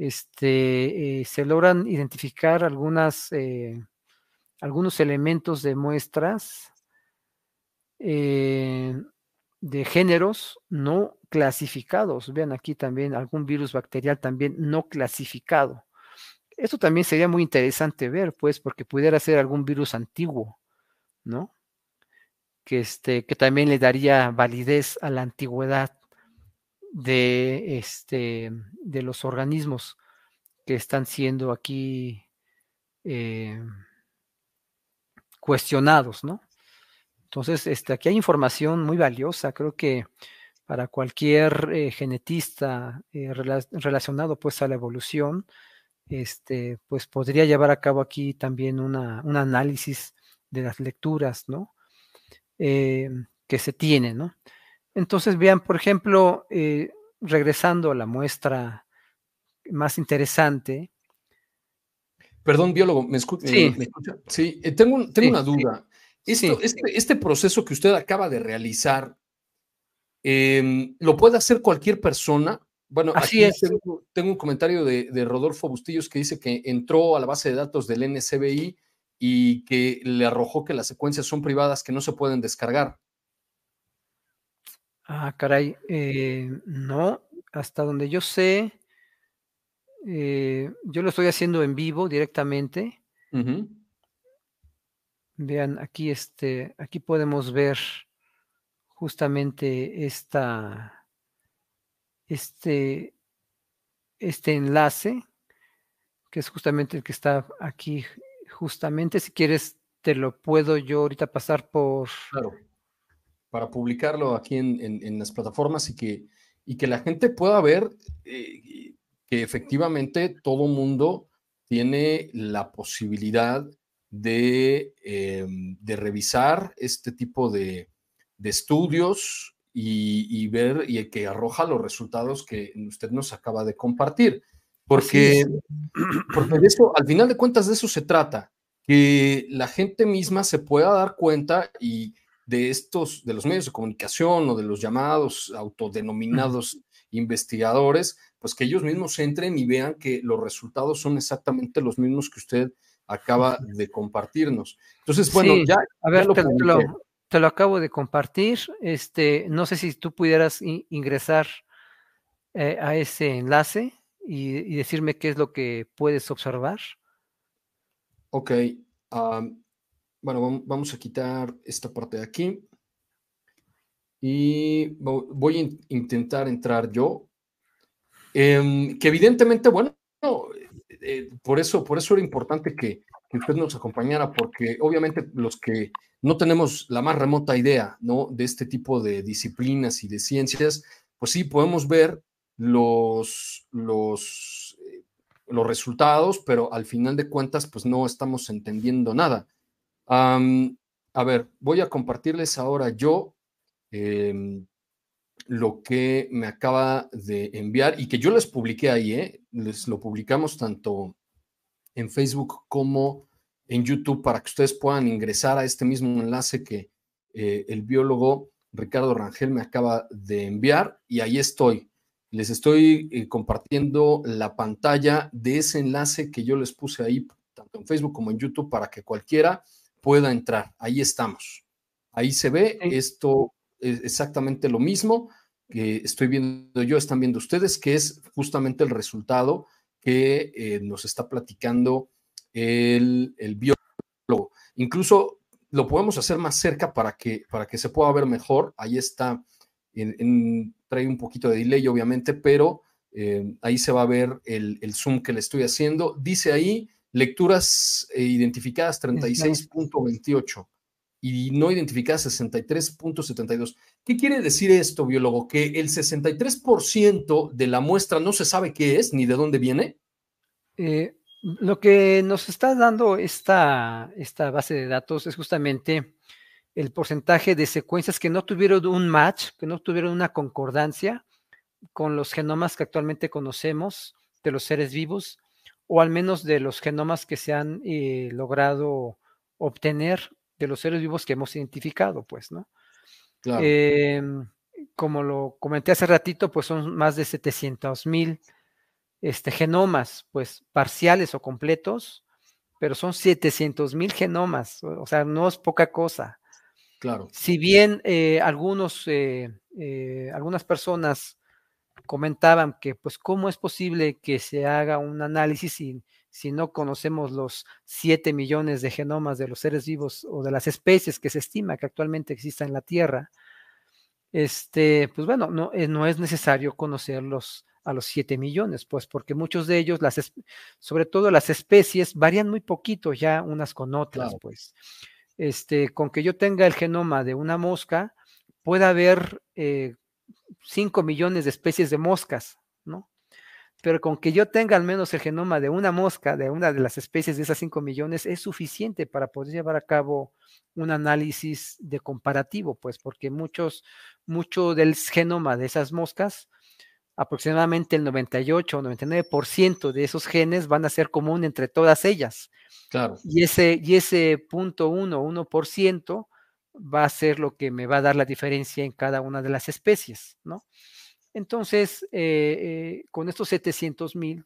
Este, eh, se logran identificar eh, algunos elementos de muestras de géneros no clasificados. Vean aquí también algún virus bacterial también no clasificado. Esto también sería muy interesante ver, pues, porque pudiera ser algún virus antiguo, ¿no? Que, este, que también le daría validez a la antigüedad de, este, de los organismos que están siendo aquí eh, cuestionados, ¿no? Entonces, este, aquí hay información muy valiosa, creo que para cualquier eh, genetista eh, relacionado pues a la evolución, este, pues podría llevar a cabo aquí también una, un análisis de las lecturas, ¿no? que se tienen, ¿no? Entonces, vean, por ejemplo, eh, regresando a la muestra más interesante. Perdón, biólogo, ¿me, escucha? Sí, sí eh, tengo, una duda. Este, este, proceso que usted acaba de realizar, em, ¿lo puede hacer cualquier persona? Bueno, aquí Tengo, un comentario de, de, Rodolfo Bustillos que dice que entró a la base de datos del NCBI y que le arrojó que las secuencias son privadas que no se pueden descargar. Ah, caray, eh, no, hasta donde yo sé, eh, yo lo estoy haciendo en vivo directamente. Vean, aquí, este, aquí podemos ver justamente esta, este, este enlace, que es justamente el que está aquí, justamente, si quieres, te lo puedo yo ahorita pasar por... Claro para publicarlo aquí en, las plataformas y que, y que la gente pueda ver eh, que efectivamente todo mundo tiene la posibilidad de, eh, revisar este tipo de, estudios y, ver y que arroja los resultados que usted nos acaba de compartir. Porque, porque de eso, al final de cuentas, de eso se trata, que la gente misma se pueda dar cuenta y, de estos, de los medios de comunicación o de los llamados autodenominados investigadores, pues que ellos mismos entren y vean que los resultados son exactamente los mismos que usted acaba de compartirnos. Entonces, bueno, ya, a ver, te, lo, acabo de compartir. Este, no sé si tú pudieras ingresar eh, a ese enlace y, decirme qué es lo que puedes observar. Ok. Bueno, vamos a quitar esta parte de aquí. Y voy a intentar entrar yo. Em, que evidentemente, bueno, eh, por, eso, por eso era importante que, usted nos acompañara, porque obviamente los que no tenemos la más remota idea ¿no? de este tipo de disciplinas y de ciencias, pues sí podemos ver los, los, eh, los resultados, pero al final de cuentas, pues no estamos entendiendo nada a ver, voy a compartirles ahora yo em, lo que me acaba de enviar y que yo les publiqué ahí, ¿eh? les lo publicamos tanto en Facebook como en YouTube para que ustedes puedan ingresar a este mismo enlace que eh, el biólogo Ricardo Rangel me acaba de enviar y ahí estoy. Les estoy eh, compartiendo la pantalla de ese enlace que yo les puse ahí, tanto en Facebook como en YouTube, para que cualquiera pueda entrar. Ahí estamos. Ahí se ve, esto es exactamente lo mismo que estoy viendo yo, están viendo ustedes, que es justamente el resultado que eh, nos está platicando el, el, biólogo. Incluso lo podemos hacer más cerca para que, para que se pueda ver mejor. Ahí está, en, trae un poquito de delay, obviamente, pero eh, ahí se va a ver el, el zoom que le estoy haciendo. Dice ahí Lecturas eh, identificadas 36.28. y no identificadas 63.72. ¿Qué quiere decir esto, biólogo? ¿Que el 63% de la muestra no se sabe qué es ni de dónde viene? Eh, lo que nos está dando esta, esta base de datos es justamente el porcentaje de secuencias que no tuvieron un match, que no tuvieron una concordancia con los genomas que actualmente conocemos de los seres vivos, o al menos de los genomas que se han eh, logrado obtener de los seres vivos que hemos identificado, pues, ¿no? Em, como lo comenté hace ratito, pues son más de 700 mil este, genomas, pues parciales o completos, pero son 700 mil genomas, o sea, no es poca cosa. Claro. Si bien eh, algunos, eh, eh, algunas personas comentaban que, pues, ¿cómo es posible que se haga un análisis sin si no conocemos los 7 millones de genomas de los seres vivos o de las especies que se estima que actualmente existan en la Tierra, este, pues bueno, no, eh, no es necesario conocerlos a los 7 millones, pues porque muchos de ellos, las, sobre todo las especies, varían muy poquito ya unas con otras, pues. Este, con que yo tenga el genoma de una mosca, puede haber 5 eh, millones de especies de moscas, ¿no? pero con que yo tenga al menos el genoma de una mosca, de una de las especies de esas 5 millones, es suficiente para poder llevar a cabo un análisis de comparativo, pues porque muchos, mucho del genoma de esas moscas, aproximadamente el 98 o 99% de esos genes van a ser común entre todas ellas. Claro. Y ese, y ese punto 1, 1% va a ser lo que me va a dar la diferencia en cada una de las especies, ¿no? Entonces, eh, eh, con estos 700 mil,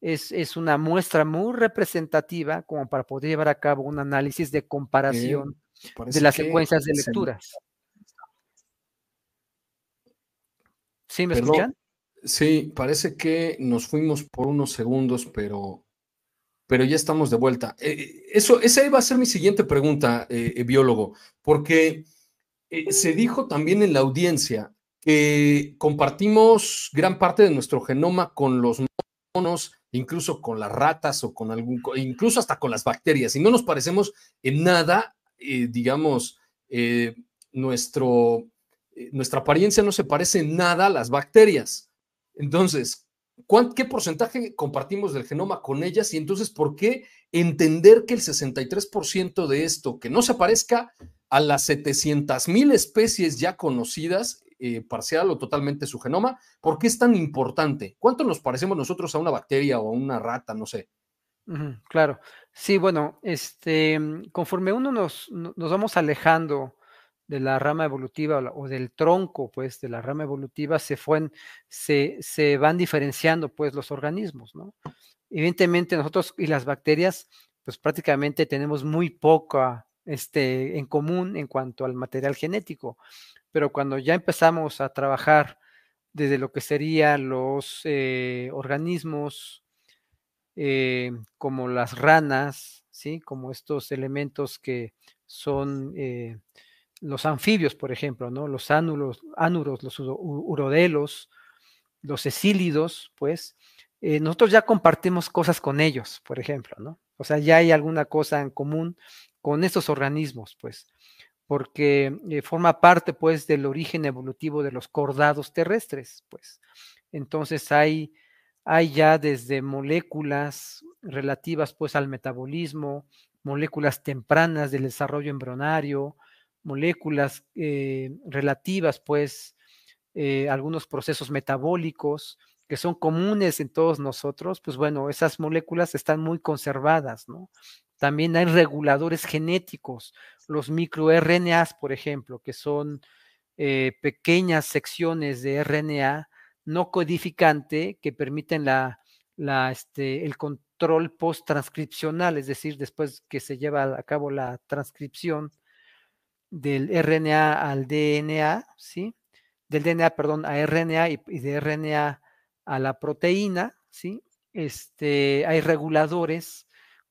es, una muestra muy representativa como para poder llevar a cabo un análisis de comparación de las secuencias de lecturas. ¿Sí me escuchan? Sí, parece que nos fuimos por unos segundos, pero, pero ya estamos de vuelta. Eh, eso, esa iba a ser mi siguiente pregunta, biólogo, porque se dijo también en la audiencia que compartimos gran parte de nuestro genoma con los monos, incluso con las ratas o con algún, incluso hasta con las bacterias, y no nos parecemos en nada, eh, digamos, eh, nuestro, eh, nuestra apariencia no se parece en nada a las bacterias. Entonces, ¿qué porcentaje compartimos del genoma con ellas? Y entonces, ¿por qué entender que el 63% de esto, que no se parezca a las 700 mil especies ya conocidas, eh, parcial o totalmente su genoma. ¿Por qué es tan importante? ¿Cuánto nos parecemos nosotros a una bacteria o a una rata? No sé. claro. Sí, bueno, este, conforme uno nos, nos vamos alejando de la rama evolutiva o del tronco, pues, de la rama evolutiva, se, fue, se, se van diferenciando, pues, los organismos, ¿no? Evidentemente, nosotros y las bacterias, pues, prácticamente tenemos muy poca este, en común en cuanto al material genético pero cuando ya empezamos a trabajar desde lo que serían los eh, organismos eh, como las ranas, ¿sí? como estos elementos que son eh, los anfibios, por ejemplo, ¿no? los ánuros, los urodelos, los esílidos, pues, nosotros ya compartimos cosas con ellos, por ejemplo, ¿no? O sea, ya hay alguna cosa en común con estos organismos, pues porque eh, forma parte pues del origen evolutivo de los cordados terrestres, pues. Entonces hay, hay ya desde moléculas relativas pues al metabolismo, moléculas tempranas del desarrollo embrionario, moléculas eh, relativas pues eh, algunos procesos metabólicos que son comunes en todos nosotros, pues bueno, esas moléculas están muy conservadas, ¿no? También hay reguladores genéticos, los microRNAs, por ejemplo, que son eh, pequeñas secciones de RNA no codificante que permiten la, este, el control post-transcripcional, es decir, después que se lleva a cabo la transcripción del RNA al DNA, ¿sí? Del DNA, perdón, a RNA y, de RNA a la proteína, ¿sí? Este, hay reguladores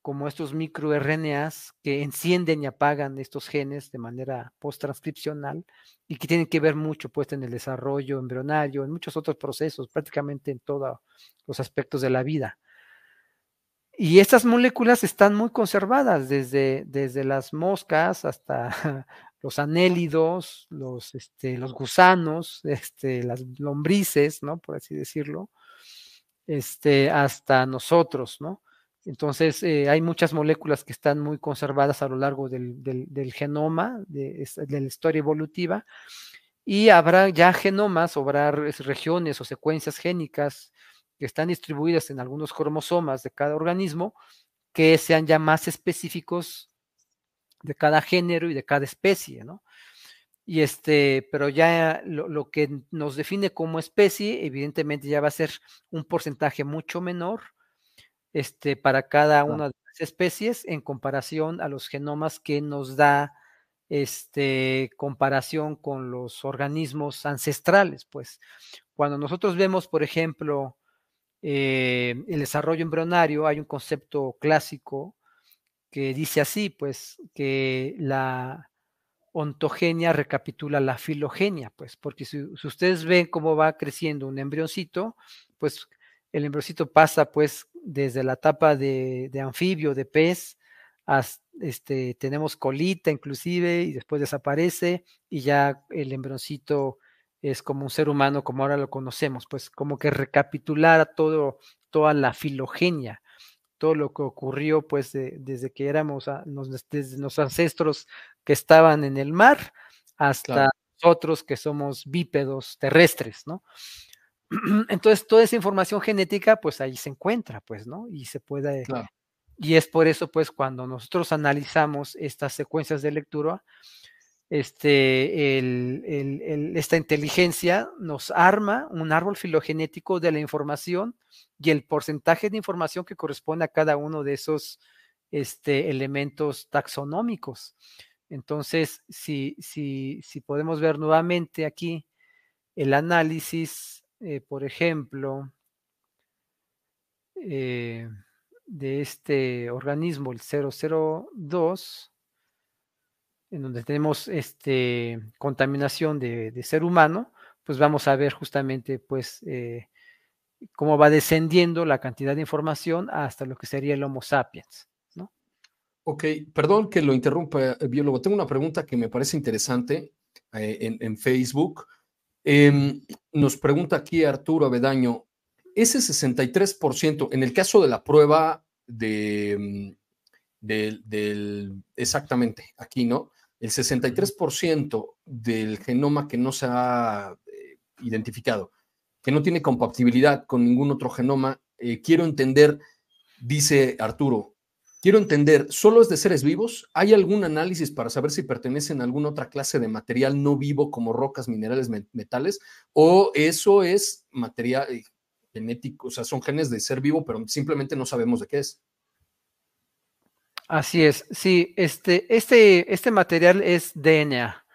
como estos microRNAs que encienden y apagan estos genes de manera post-transcripcional y que tienen que ver mucho pues en el desarrollo embrionario, en muchos otros procesos, prácticamente en todos los aspectos de la vida. Y estas moléculas están muy conservadas, desde, desde las moscas hasta los anélidos, los, este, los gusanos, este, las lombrices, ¿no? Por así decirlo, este, hasta nosotros, ¿no? Entonces, eh, hay muchas moléculas que están muy conservadas a lo largo del, del, genoma, de, de, la historia evolutiva, y habrá ya genomas, habrá regiones o secuencias génicas que están distribuidas en algunos cromosomas de cada organismo que sean ya más específicos de cada género y de cada especie, ¿no? Y este, pero ya lo, que nos define como especie, evidentemente ya va a ser un porcentaje mucho menor este, para cada una de las especies en comparación a los genomas que nos da este, comparación con los organismos ancestrales. Pues cuando nosotros vemos, por ejemplo, eh, el desarrollo embrionario, hay un concepto clásico que dice así, pues, que la ontogenia recapitula la filogenia, pues, porque si, ustedes ven cómo va creciendo un embrioncito, pues el embrioncito pasa, pues, desde la etapa de, de anfibio, de pez, hasta, este, tenemos colita inclusive, y después desaparece, y ya el embrioncito es como un ser humano como ahora lo conocemos, pues como que recapitulara todo, toda la filogenia, todo lo que ocurrió pues desde que éramos, desde los ancestros que estaban en el mar hasta nosotros que somos bípedos terrestres, ¿no? Entonces, toda esa información genética, pues ahí se encuentra, pues, ¿no? Y se puede... Y es por eso, pues, cuando nosotros analizamos estas secuencias de lectura, este, esta inteligencia nos arma un árbol filogenético de la información y el porcentaje de información que corresponde a cada uno de esos este, elementos taxonómicos. Entonces, si, si, si podemos ver nuevamente aquí el análisis, eh, por ejemplo, eh, de este organismo, el 002, en donde tenemos este, contaminación de, ser humano, pues vamos a ver justamente pues eh, cómo va descendiendo la cantidad de información hasta lo que sería el Homo sapiens. ¿no? Ok, perdón que lo interrumpa, eh, biólogo. Tengo una pregunta que me parece interesante eh, en, Facebook. Em, nos pregunta aquí Arturo Avedaño, ese 63%, en el caso de la prueba de, mm, del, exactamente, aquí, ¿no? El 63% del genoma que no se ha eh, identificado, que no tiene compatibilidad con ningún otro genoma, eh, quiero entender, dice Arturo, quiero entender, ¿solo es de seres vivos? ¿Hay algún análisis para saber si pertenecen a alguna otra clase de material no vivo como rocas, minerales, metales? ¿O eso es material eh, genético, o sea, son genes de ser vivo, pero simplemente no sabemos de qué es? Así es, sí, este, este, este material es DNA.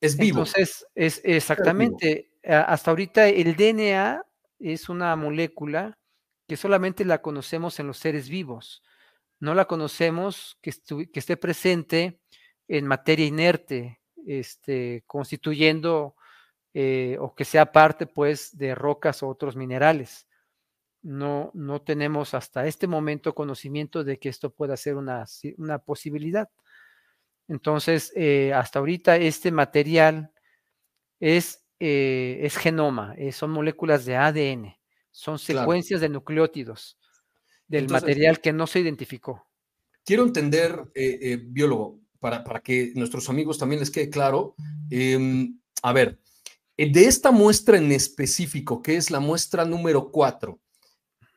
Es vivo. Entonces, es exactamente, hasta ahorita el DNA es una molécula que solamente la conocemos en los seres vivos. No la conocemos que, que esté presente en materia inerte, este, constituyendo eh, o que sea parte pues de rocas o otros minerales no, no tenemos hasta este momento conocimiento de que esto pueda ser una, una posibilidad. Entonces, eh, hasta ahorita este material es, eh, es genoma, eh, son moléculas de ADN, son secuencias de nucleótidos del material que no se identificó. Quiero entender, biólogo, para, para, que nuestros amigos también les quede claro. Em, a ver, de esta muestra en específico, que es la muestra número 4,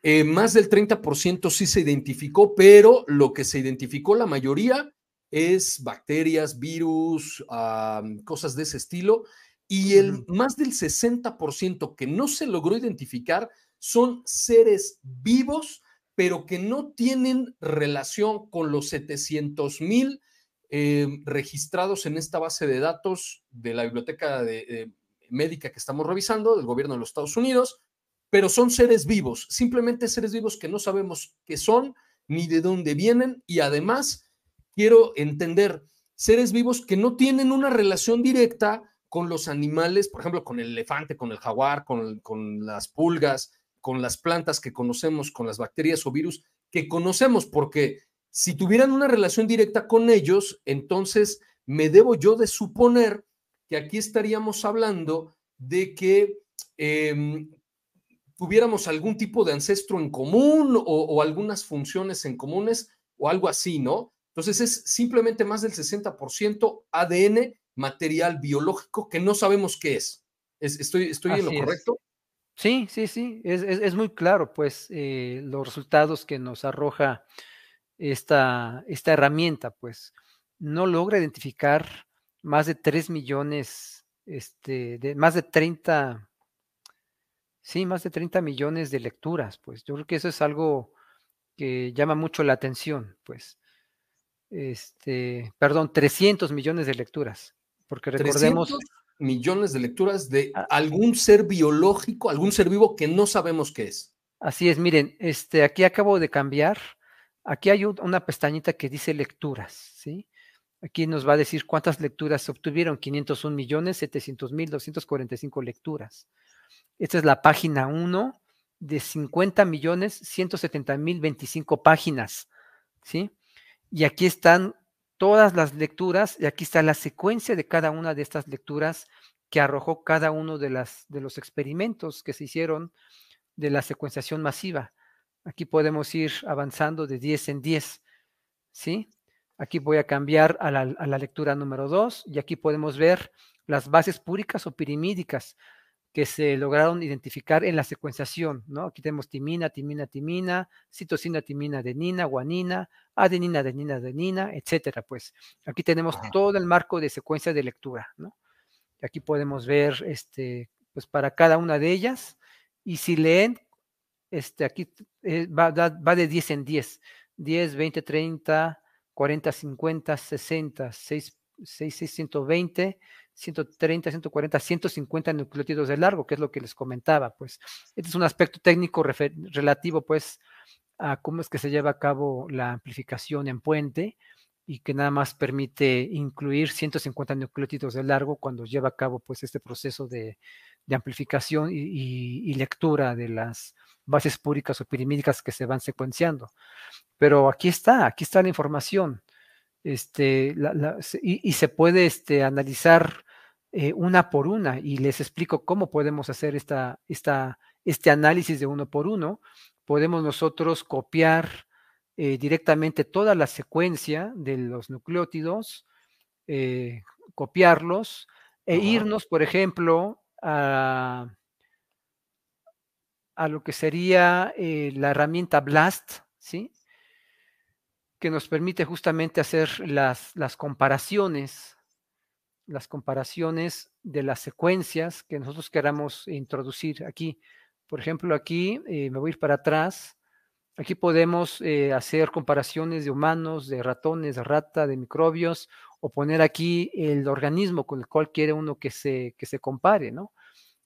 eh, más del 30% sí se identificó, pero lo que se identificó la mayoría es bacterias, virus, cosas de ese estilo. Y el más del 60% que no se logró identificar son seres vivos, pero que no tienen relación con los 700 mil eh, registrados en esta base de datos de la biblioteca de, médica que estamos revisando del gobierno de los Estados Unidos, pero son seres vivos, simplemente seres vivos que no sabemos qué son ni de dónde vienen y además quiero entender seres vivos que no tienen una relación directa con los animales, por ejemplo, con el elefante, con el jaguar, con, las pulgas, con las plantas que conocemos, con las bacterias o virus que conocemos, porque si tuvieran una relación directa con ellos, entonces me debo yo de suponer que aquí estaríamos hablando de que em, tuviéramos algún tipo de ancestro en común o, o, algunas funciones en comunes o algo así, ¿no? Entonces es simplemente más del 60% ADN material biológico que no sabemos qué es. ¿Estoy, estoy en lo correcto? Sí, sí, sí, es, es, muy claro, pues, eh, los resultados que nos arroja esta, esta herramienta, pues, no logra identificar más de 3 millones, este, de más de 30, sí, más de 30 millones de lecturas, pues, yo creo que eso es algo que llama mucho la atención, pues, este, perdón, 300 millones de lecturas, porque recordemos millones de lecturas de ah. algún ser biológico, algún ser vivo que no sabemos qué es. Así es, miren, este, aquí acabo de cambiar. Aquí hay una pestañita que dice lecturas, ¿sí? Aquí nos va a decir cuántas lecturas se obtuvieron, 501 millones, 700 mil, 245 lecturas. Esta es la página 1 de 50 millones, 170 mil 25 páginas, ¿sí? Y aquí están todas las lecturas y aquí está la secuencia de cada una de estas lecturas que arrojó cada uno de, las, de los experimentos que se hicieron de la secuenciación masiva. Aquí podemos ir avanzando de 10 en 10, ¿sí? Aquí voy a cambiar a la, a la lectura número 2 y aquí podemos ver las bases púricas o pirimídicas que se lograron identificar en la secuenciación, ¿no? Aquí tenemos timina, timina, timina, citosina, timina, adenina, guanina, adenina, adenina, adenina, etcétera, pues. Aquí tenemos todo el marco de secuencia de lectura, ¿no? Aquí podemos ver, este, pues para cada una de ellas, y si leen, este, aquí eh, va, va de 10 en 10, 10, 20, 30, 40, 50, 60, 6, 6, 6 120, 130, 140, 150 nucleótidos de largo, que es lo que les comentaba, pues. Este es un aspecto técnico relativo, pues, a cómo es que se lleva a cabo la amplificación en puente y que nada más permite incluir 150 nucleótidos de largo cuando lleva a cabo, pues, este proceso de, amplificación y, lectura de las bases púricas o pirimídicas que se van secuenciando. Pero aquí está, aquí está la información este, y, se puede este, analizar eh, una por una y les explico cómo podemos hacer esta, esta, este análisis de uno por uno. Podemos nosotros copiar eh, directamente toda la secuencia de los nucleótidos, eh, copiarlos e irnos, por ejemplo, a, a lo que sería la herramienta BLAST, ¿sí? Que nos permite justamente hacer las, las comparaciones, las comparaciones de las secuencias que nosotros queramos introducir aquí. Por ejemplo, aquí eh, me voy a ir para atrás. Aquí podemos eh, hacer comparaciones de humanos, de ratones, de rata, de microbios, o poner aquí el organismo con el cual quiere uno que se, que se compare, ¿no?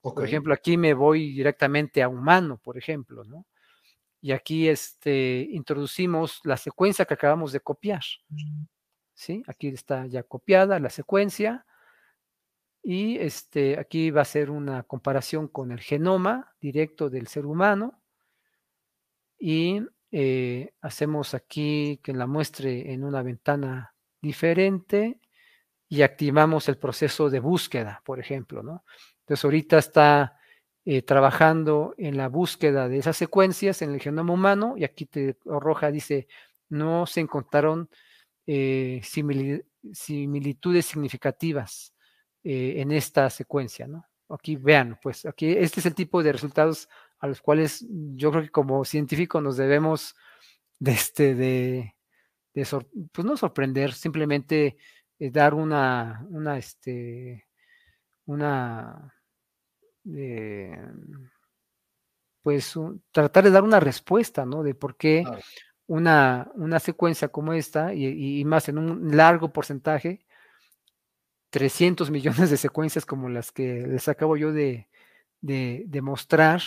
Por ejemplo, aquí me voy directamente a humano, por ejemplo, ¿no? Y aquí este, introducimos la secuencia que acabamos de copiar. ¿Sí? Aquí está ya copiada la secuencia y este, aquí va a ser una comparación con el genoma directo del ser humano y eh, hacemos aquí que la muestre en una ventana diferente y activamos el proceso de búsqueda, por ejemplo, ¿no? Entonces ahorita está eh, trabajando en la búsqueda de esas secuencias en el genoma humano y aquí te arroja, dice, no se encontraron eh, similitudes significativas eh, en esta secuencia, ¿no? Aquí vean, pues aquí este es el tipo de resultados a los cuales yo creo que como científicos nos debemos de, este, de, pues no sorprender, simplemente dar una, una, este, una pues tratar de dar una respuesta, ¿no? De por qué una, una, secuencia como esta, y, más en un largo porcentaje, 300 millones de secuencias como las que les acabo yo de, de, mostrar,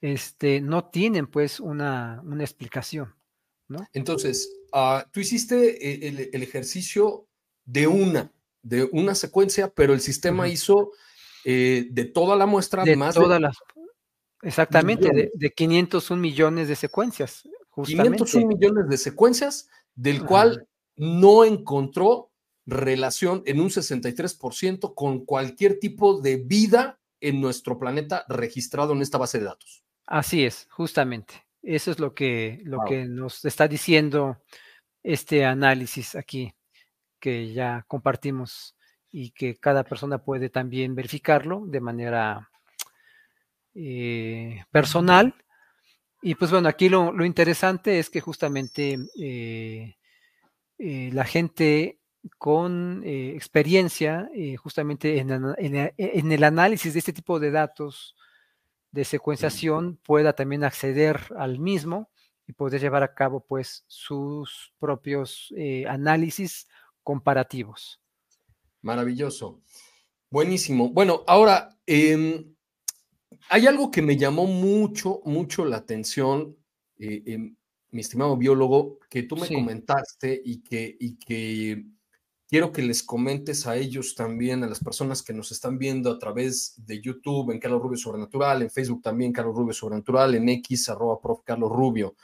este, no tienen pues una, una explicación, ¿no? Entonces, uh, tú hiciste e, el, el, ejercicio de una, de una secuencia, pero el sistema hizo eh, de toda la muestra, de todas las Exactamente, de, de, 501 millones de secuencias. Justamente. 501 millones de secuencias, del cual no encontró relación en un 63% con cualquier tipo de vida en nuestro planeta registrado en esta base de datos. Así es, justamente. Eso es lo que, lo que nos está diciendo este análisis aquí, que ya compartimos y que cada persona puede también verificarlo de manera eh, personal. Y pues bueno, aquí lo, interesante es que justamente eh, eh, la gente con experiencia, justamente en, en, el análisis de este tipo de datos de secuenciación, pueda también acceder al mismo y poder llevar a cabo pues sus propios análisis comparativos. Maravilloso. Buenísimo. Bueno, ahora, em, hay algo que me llamó mucho, mucho la atención, eh, em, mi estimado biólogo, que tú me comentaste y que, y que quiero que les comentes a ellos también, a las personas que nos están viendo a través de YouTube, en Carlos Rubio Sobrenatural, en Facebook también, Carlos Rubio Sobrenatural, en X, arroba prof. Carlos Rubio.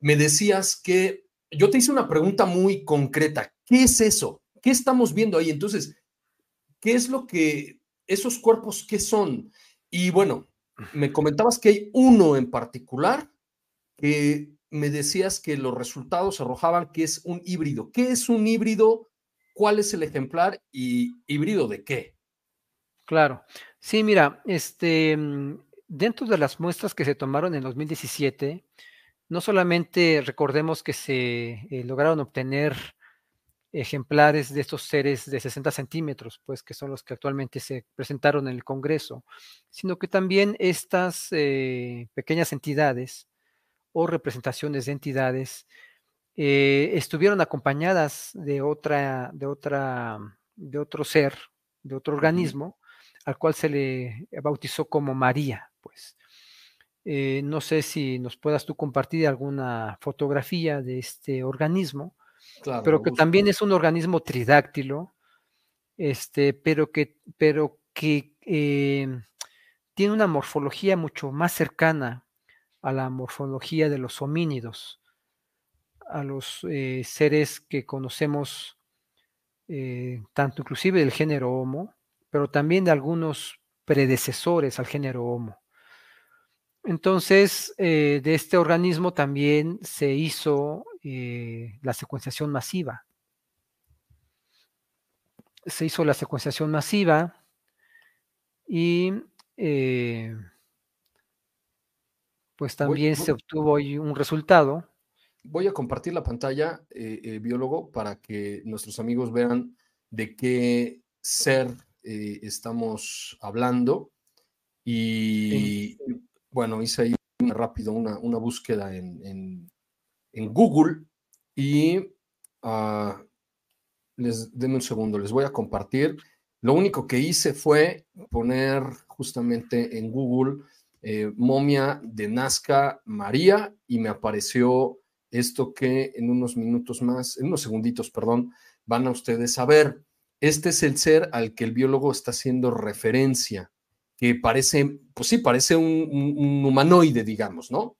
Me decías que yo te hice una pregunta muy concreta. ¿Qué es eso? ¿Qué estamos viendo ahí? Entonces, ¿qué es lo que esos cuerpos, qué son? Y bueno, me comentabas que hay uno en particular que me decías que los resultados arrojaban que es un híbrido. ¿Qué es un híbrido? ¿Cuál es el ejemplar y híbrido de qué? Claro. Sí, mira, este, dentro de las muestras que se tomaron en 2017, no solamente recordemos que se eh, lograron obtener ejemplares de estos seres de 60 centímetros, pues que son los que actualmente se presentaron en el Congreso, sino que también estas eh, pequeñas entidades o representaciones de entidades eh, estuvieron acompañadas de otra, de otra, de otro ser, de otro organismo, al cual se le bautizó como María, pues. Eh, no sé si nos puedas tú compartir alguna fotografía de este organismo pero que también es un organismo tridáctilo, este, pero que, pero que eh, tiene una morfología mucho más cercana a la morfología de los homínidos, a los eh, seres que conocemos, eh, tanto inclusive del género Homo, pero también de algunos predecesores al género Homo. Entonces, de este organismo también se hizo eh, la secuenciación masiva. Se hizo la secuenciación masiva y eh, pues también se obtuvo un resultado. Voy a compartir la pantalla, eh, biólogo, para que nuestros amigos vean de qué ser estamos hablando. Y bueno, hice ahí rápido una, una búsqueda en, en Google y uh, les denme un segundo, les voy a compartir. Lo único que hice fue poner justamente en Google eh, momia de Nazca María y me apareció esto que en unos minutos más, en unos segunditos, perdón, van a ustedes a ver. Este es el ser al que el biólogo está haciendo referencia, que parece, pues sí, parece un humanoide, digamos, ¿no?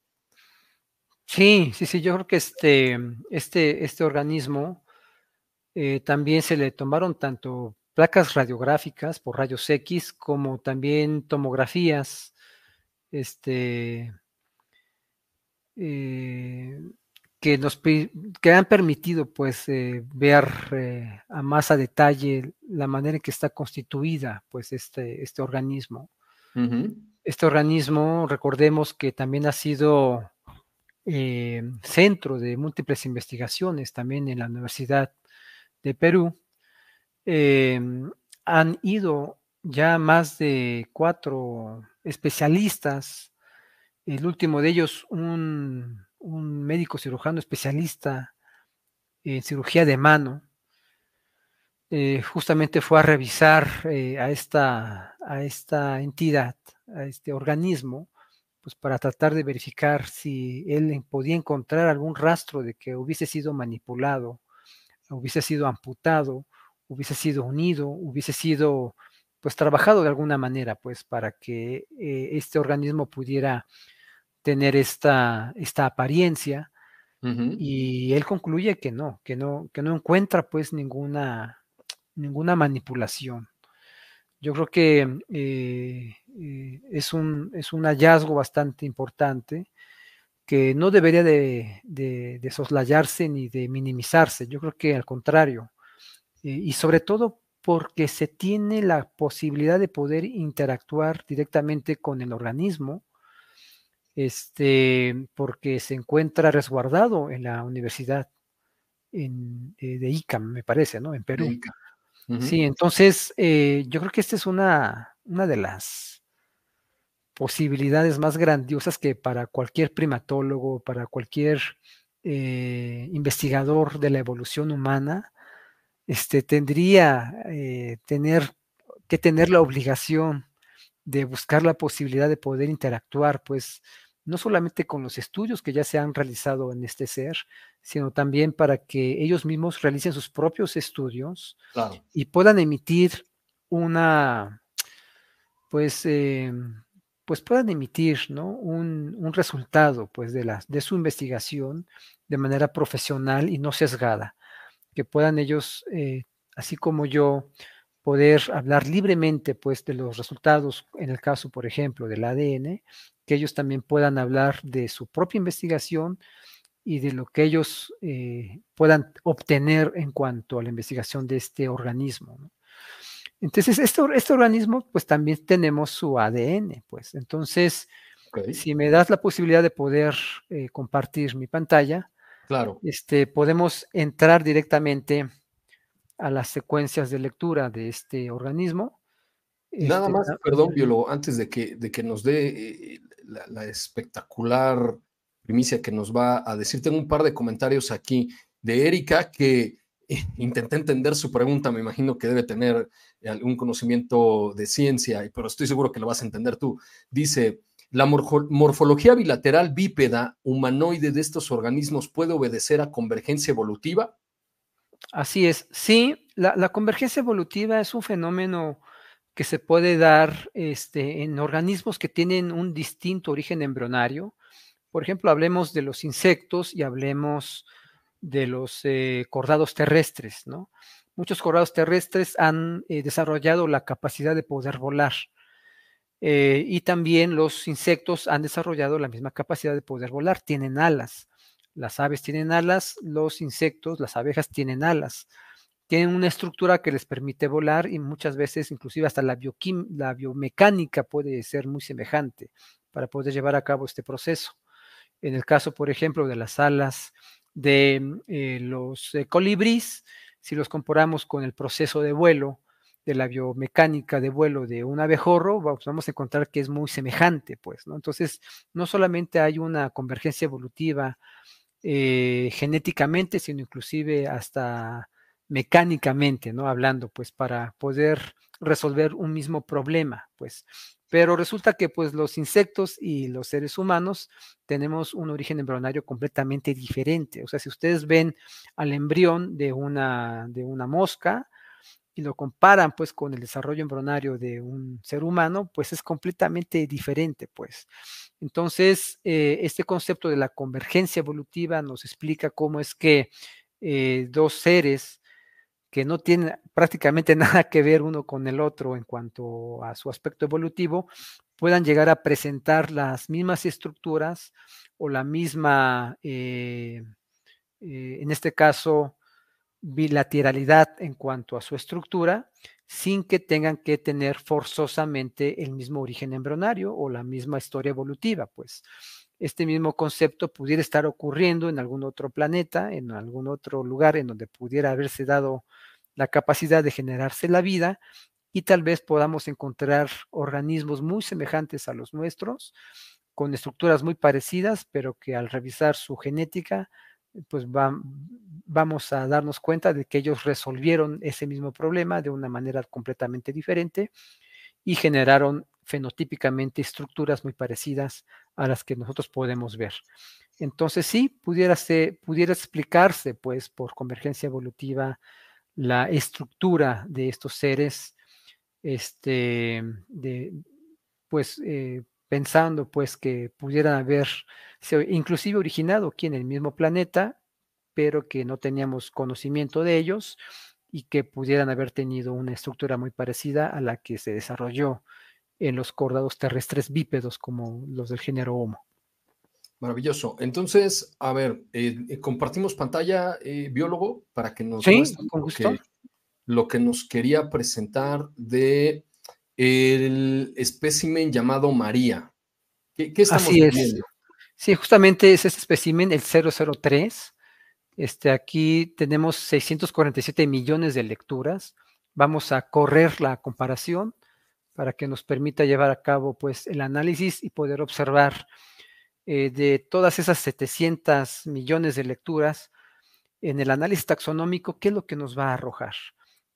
Sí, sí, sí, yo creo que este, este, este organismo eh, también se le tomaron tanto placas radiográficas por rayos X como también tomografías, este, eh, que nos que han permitido pues eh, ver a más a detalle la manera en que está constituida pues este, este organismo. Este organismo, recordemos que también ha sido eh, centro de múltiples investigaciones también en la Universidad de Perú, em, han ido ya más de cuatro especialistas, el último de ellos un, médico cirujano especialista en cirugía de mano, eh, justamente fue a revisar eh, a, esta, a esta entidad, a este organismo, pues para tratar de verificar si él podía encontrar algún rastro de que hubiese sido manipulado, hubiese sido amputado, hubiese sido unido, hubiese sido pues trabajado de alguna manera, pues para que eh, este organismo pudiera tener esta, esta apariencia. Y él concluye que no, que no, que no encuentra pues ninguna, ninguna manipulación. Yo creo que eh, eh, es, un, es un hallazgo bastante importante que no debería de, de, soslayarse ni de minimizarse. Yo creo que al contrario, y sobre todo porque se tiene la posibilidad de poder interactuar directamente con el organismo, este, porque se encuentra resguardado en la universidad eh, de ICAM, me parece, ¿no? En Perú. Sí, entonces eh, yo creo que esta es una, una de las posibilidades más grandiosas que para cualquier primatólogo, para cualquier eh, investigador de la evolución humana, este, tendría eh, tener, que tener la obligación de buscar la posibilidad de poder interactuar, pues no solamente con los estudios que ya se han realizado en este ser, sino también para que ellos mismos realicen sus propios estudios y puedan emitir una, pues, em, pues puedan emitir ¿no? un, un, resultado pues, de, la, de su investigación de manera profesional y no sesgada que puedan ellos, eh, así como yo, poder hablar libremente pues de los resultados, en el caso, por ejemplo, del ADN, que ellos también puedan hablar de su propia investigación y de lo que ellos eh, puedan obtener en cuanto a la investigación de este organismo. Entonces, este, este, organismo, pues también tenemos su ADN, pues. Entonces, si me das la posibilidad de poder eh, compartir mi pantalla, Claro. Este, podemos entrar directamente a las secuencias de lectura de este organismo. Nada este, más, perdón, biólogo, antes de que, de que nos dé eh, la, espectacular primicia que nos va a decir, tengo un par de comentarios aquí de Erika que eh, intenté entender su pregunta, me imagino que debe tener algún conocimiento de ciencia, pero estoy seguro que lo vas a entender tú. Dice, la morfología bilateral bípeda humanoide de estos organismos puede obedecer a convergencia evolutiva. Así es, sí, la, convergencia evolutiva es un fenómeno que se puede dar este, en organismos que tienen un distinto origen embrionario. Por ejemplo, hablemos de los insectos y hablemos de los eh, cordados terrestres, ¿no? Muchos cordados terrestres han eh, desarrollado la capacidad de poder volar. Eh, y también los insectos han desarrollado la misma capacidad de poder volar, tienen alas. Las aves tienen alas, los insectos, las abejas tienen alas. Tienen una estructura que les permite volar y muchas veces inclusive hasta la, la biomecánica puede ser muy semejante para poder llevar a cabo este proceso. En el caso, por ejemplo, de las alas de eh, los eh, colibríes, si los comparamos con el proceso de vuelo, de la biomecánica de vuelo de un abejorro, vamos a encontrar que es muy semejante, pues, ¿no? Entonces, no solamente hay una convergencia evolutiva eh, genéticamente, sino inclusive hasta mecánicamente, ¿no? Hablando, pues, para poder resolver un mismo problema, pues. Pero resulta que, pues, los insectos y los seres humanos tenemos un origen embrionario completamente diferente. O sea, si ustedes ven al embrión de una, de una mosca, y lo comparan pues con el desarrollo embrionario de un ser humano, pues es completamente diferente, pues. Entonces, eh, este concepto de la convergencia evolutiva nos explica cómo es que eh, dos seres que no tienen prácticamente nada que ver uno con el otro en cuanto a su aspecto evolutivo, puedan llegar a presentar las mismas estructuras o la misma, eh, en este caso, bilateralidad en cuanto a su estructura sin que tengan que tener forzosamente el mismo origen embrionario o la misma historia evolutiva, pues. Este mismo concepto pudiera estar ocurriendo en algún otro planeta, en algún otro lugar en donde pudiera haberse dado la capacidad de generarse la vida y tal vez podamos encontrar organismos muy semejantes a los nuestros, con estructuras muy parecidas, pero que al revisar su genética pues vamos a darnos cuenta de que ellos resolvieron ese mismo problema de una manera completamente diferente y generaron fenotípicamente estructuras muy parecidas a las que nosotros podemos ver. Entonces sí, pudiera, pudiera explicarse pues por convergencia evolutiva la estructura de estos seres este, de, pues, eh, pensando pues que pudieran haber inclusive originado aquí en el mismo planeta, pero que no teníamos conocimiento de ellos y que pudieran haber tenido una estructura muy parecida a la que se desarrolló en los cordados terrestres bípedos como los del género Homo. Maravilloso. Entonces, a ver, eh, eh, compartimos pantalla, eh, biólogo, para que nos sí, con lo que nos quería presentar de el espécimen llamado María. ¿Qué, estamos Así viendo? Sí, justamente es este espécimen, el 003. Este, aquí tenemos 647 millones de lecturas. Vamos a correr la comparación para que nos permita llevar a cabo pues, el análisis y poder observar eh, de todas esas 700 millones de lecturas en el análisis taxonómico, qué es lo que nos va a arrojar,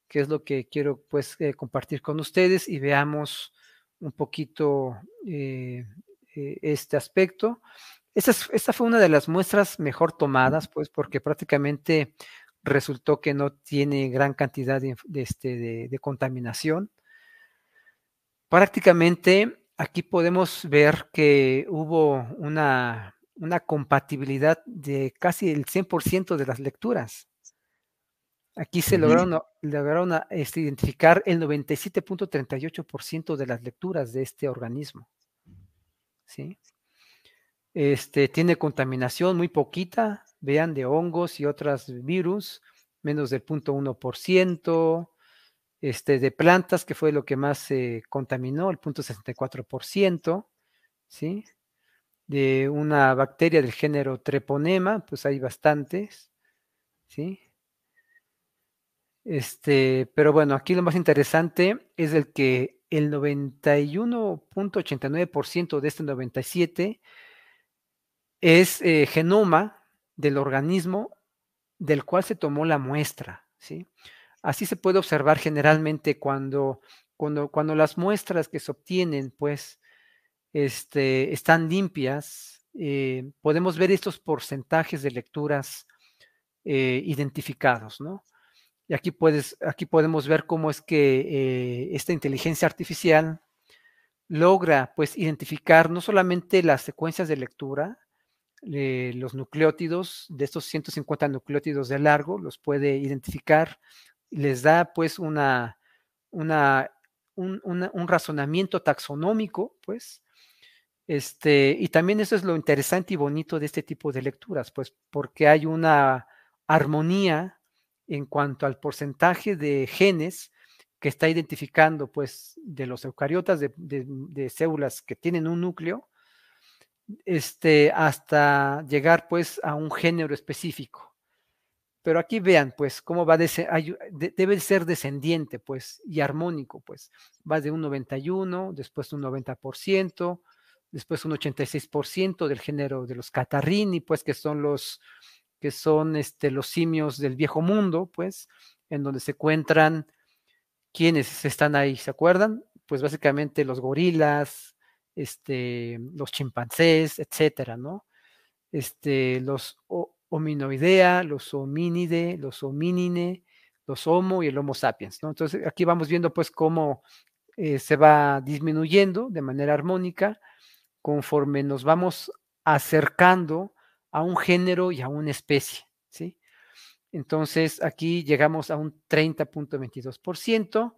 qué es lo que quiero pues eh, compartir con ustedes y veamos un poquito eh, este aspecto. Esta, fue una de las muestras mejor tomadas, pues, porque prácticamente resultó que no tiene gran cantidad de, este, de contaminación. Prácticamente aquí podemos ver que hubo una, compatibilidad de casi el 100% de las lecturas. Aquí se lograron, lograron este, identificar el 97.38% de las lecturas de este organismo. ¿Sí? Este, tiene contaminación muy poquita, vean, de hongos y otros virus, menos del 0.1%, este, de plantas, que fue lo que más se contaminó, el punto 64%, ¿sí? De una bacteria del género Treponema, pues hay bastantes, ¿sí? Este, pero bueno, aquí lo más interesante es el que el 91.89% de este 97 es eh, genoma del organismo del cual se tomó la muestra, ¿sí? Así se puede observar generalmente cuando, cuando, cuando las muestras que se obtienen, pues, este, están limpias, eh, podemos ver estos porcentajes de lecturas eh, identificados, ¿no? Y aquí, puedes, aquí podemos ver cómo es que eh, esta inteligencia artificial logra, pues, identificar no solamente las secuencias de lectura, los nucleótidos, de estos 150 nucleótidos de largo, los puede identificar les da pues una, una, un, razonamiento taxonómico, pues, este, y también eso es lo interesante y bonito de este tipo de lecturas, pues, porque hay una armonía en cuanto al porcentaje de genes que está identificando, pues, de los eucariotas, de, de células que tienen un núcleo, este, hasta llegar, pues, a un género específico. Pero aquí vean, pues, cómo va, debe ser descendiente, pues, y armónico, pues. Va de un 91, después un 90%, después un 86% del género de los catarrini, pues, que son los, que son este, los simios del viejo mundo, pues, en donde se encuentran quienes están ahí, ¿se acuerdan? Pues básicamente los gorilas, este, los chimpancés, etcétera, ¿no? Este, los hominoidea, los homínide, los homínine, los homo y el homo sapiens. ¿no? Entonces aquí vamos viendo pues cómo eh, se va disminuyendo de manera armónica conforme nos vamos acercando a un género y a una especie. ¿sí? Entonces aquí llegamos a un 30.22%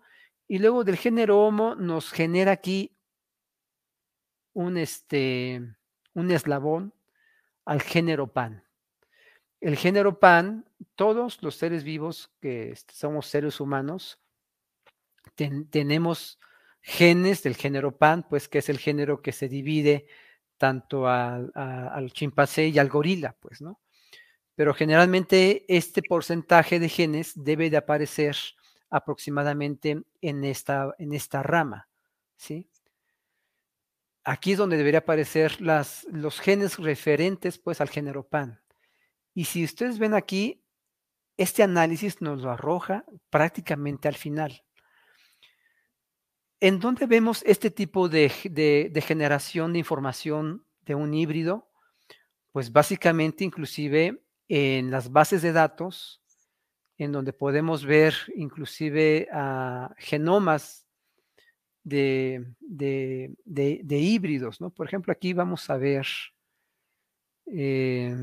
y luego del género Homo nos genera aquí un, este, un eslabón al género Pan el género pan, todos los seres vivos que somos seres humanos, tenemos genes del género pan, pues que es el género que se divide tanto al, chimpancé y al gorila, pues, ¿no? Pero generalmente este porcentaje de genes debe de aparecer aproximadamente en esta, en esta rama, ¿sí? Aquí es donde debería aparecer las, los genes referentes, pues, al género pan. Y si ustedes ven aquí, este análisis nos lo arroja prácticamente al final. ¿En dónde vemos este tipo de, generación de información de un híbrido? Pues básicamente inclusive en las bases de datos, en donde podemos ver inclusive genomas de, híbridos, ¿no? Por ejemplo, aquí vamos a ver, eh,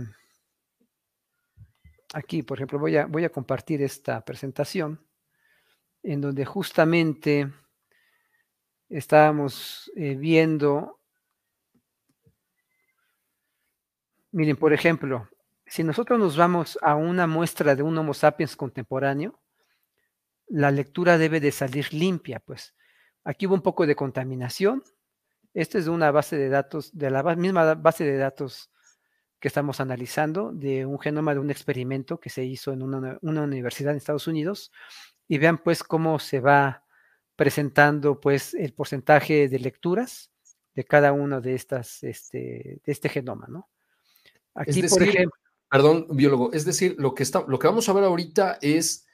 aquí, por ejemplo, voy a compartir esta presentación en donde justamente estábamos eh, viendo, miren, por ejemplo, si nosotros nos vamos a una muestra de un Homo sapiens contemporáneo, la lectura debe de salir limpia, pues. Aquí hubo un poco de contaminación. Esto es de una base de datos, de la misma base de datos que estamos analizando, de un genoma de un experimento que se hizo en una, una universidad en Estados Unidos. Y vean pues cómo se va presentando pues el porcentaje de lecturas de cada uno de estas, este, de este genoma, ¿no? Aquí, por ejemplo. Perdón, biólogo, es decir, lo que, está, lo que vamos a ver ahorita es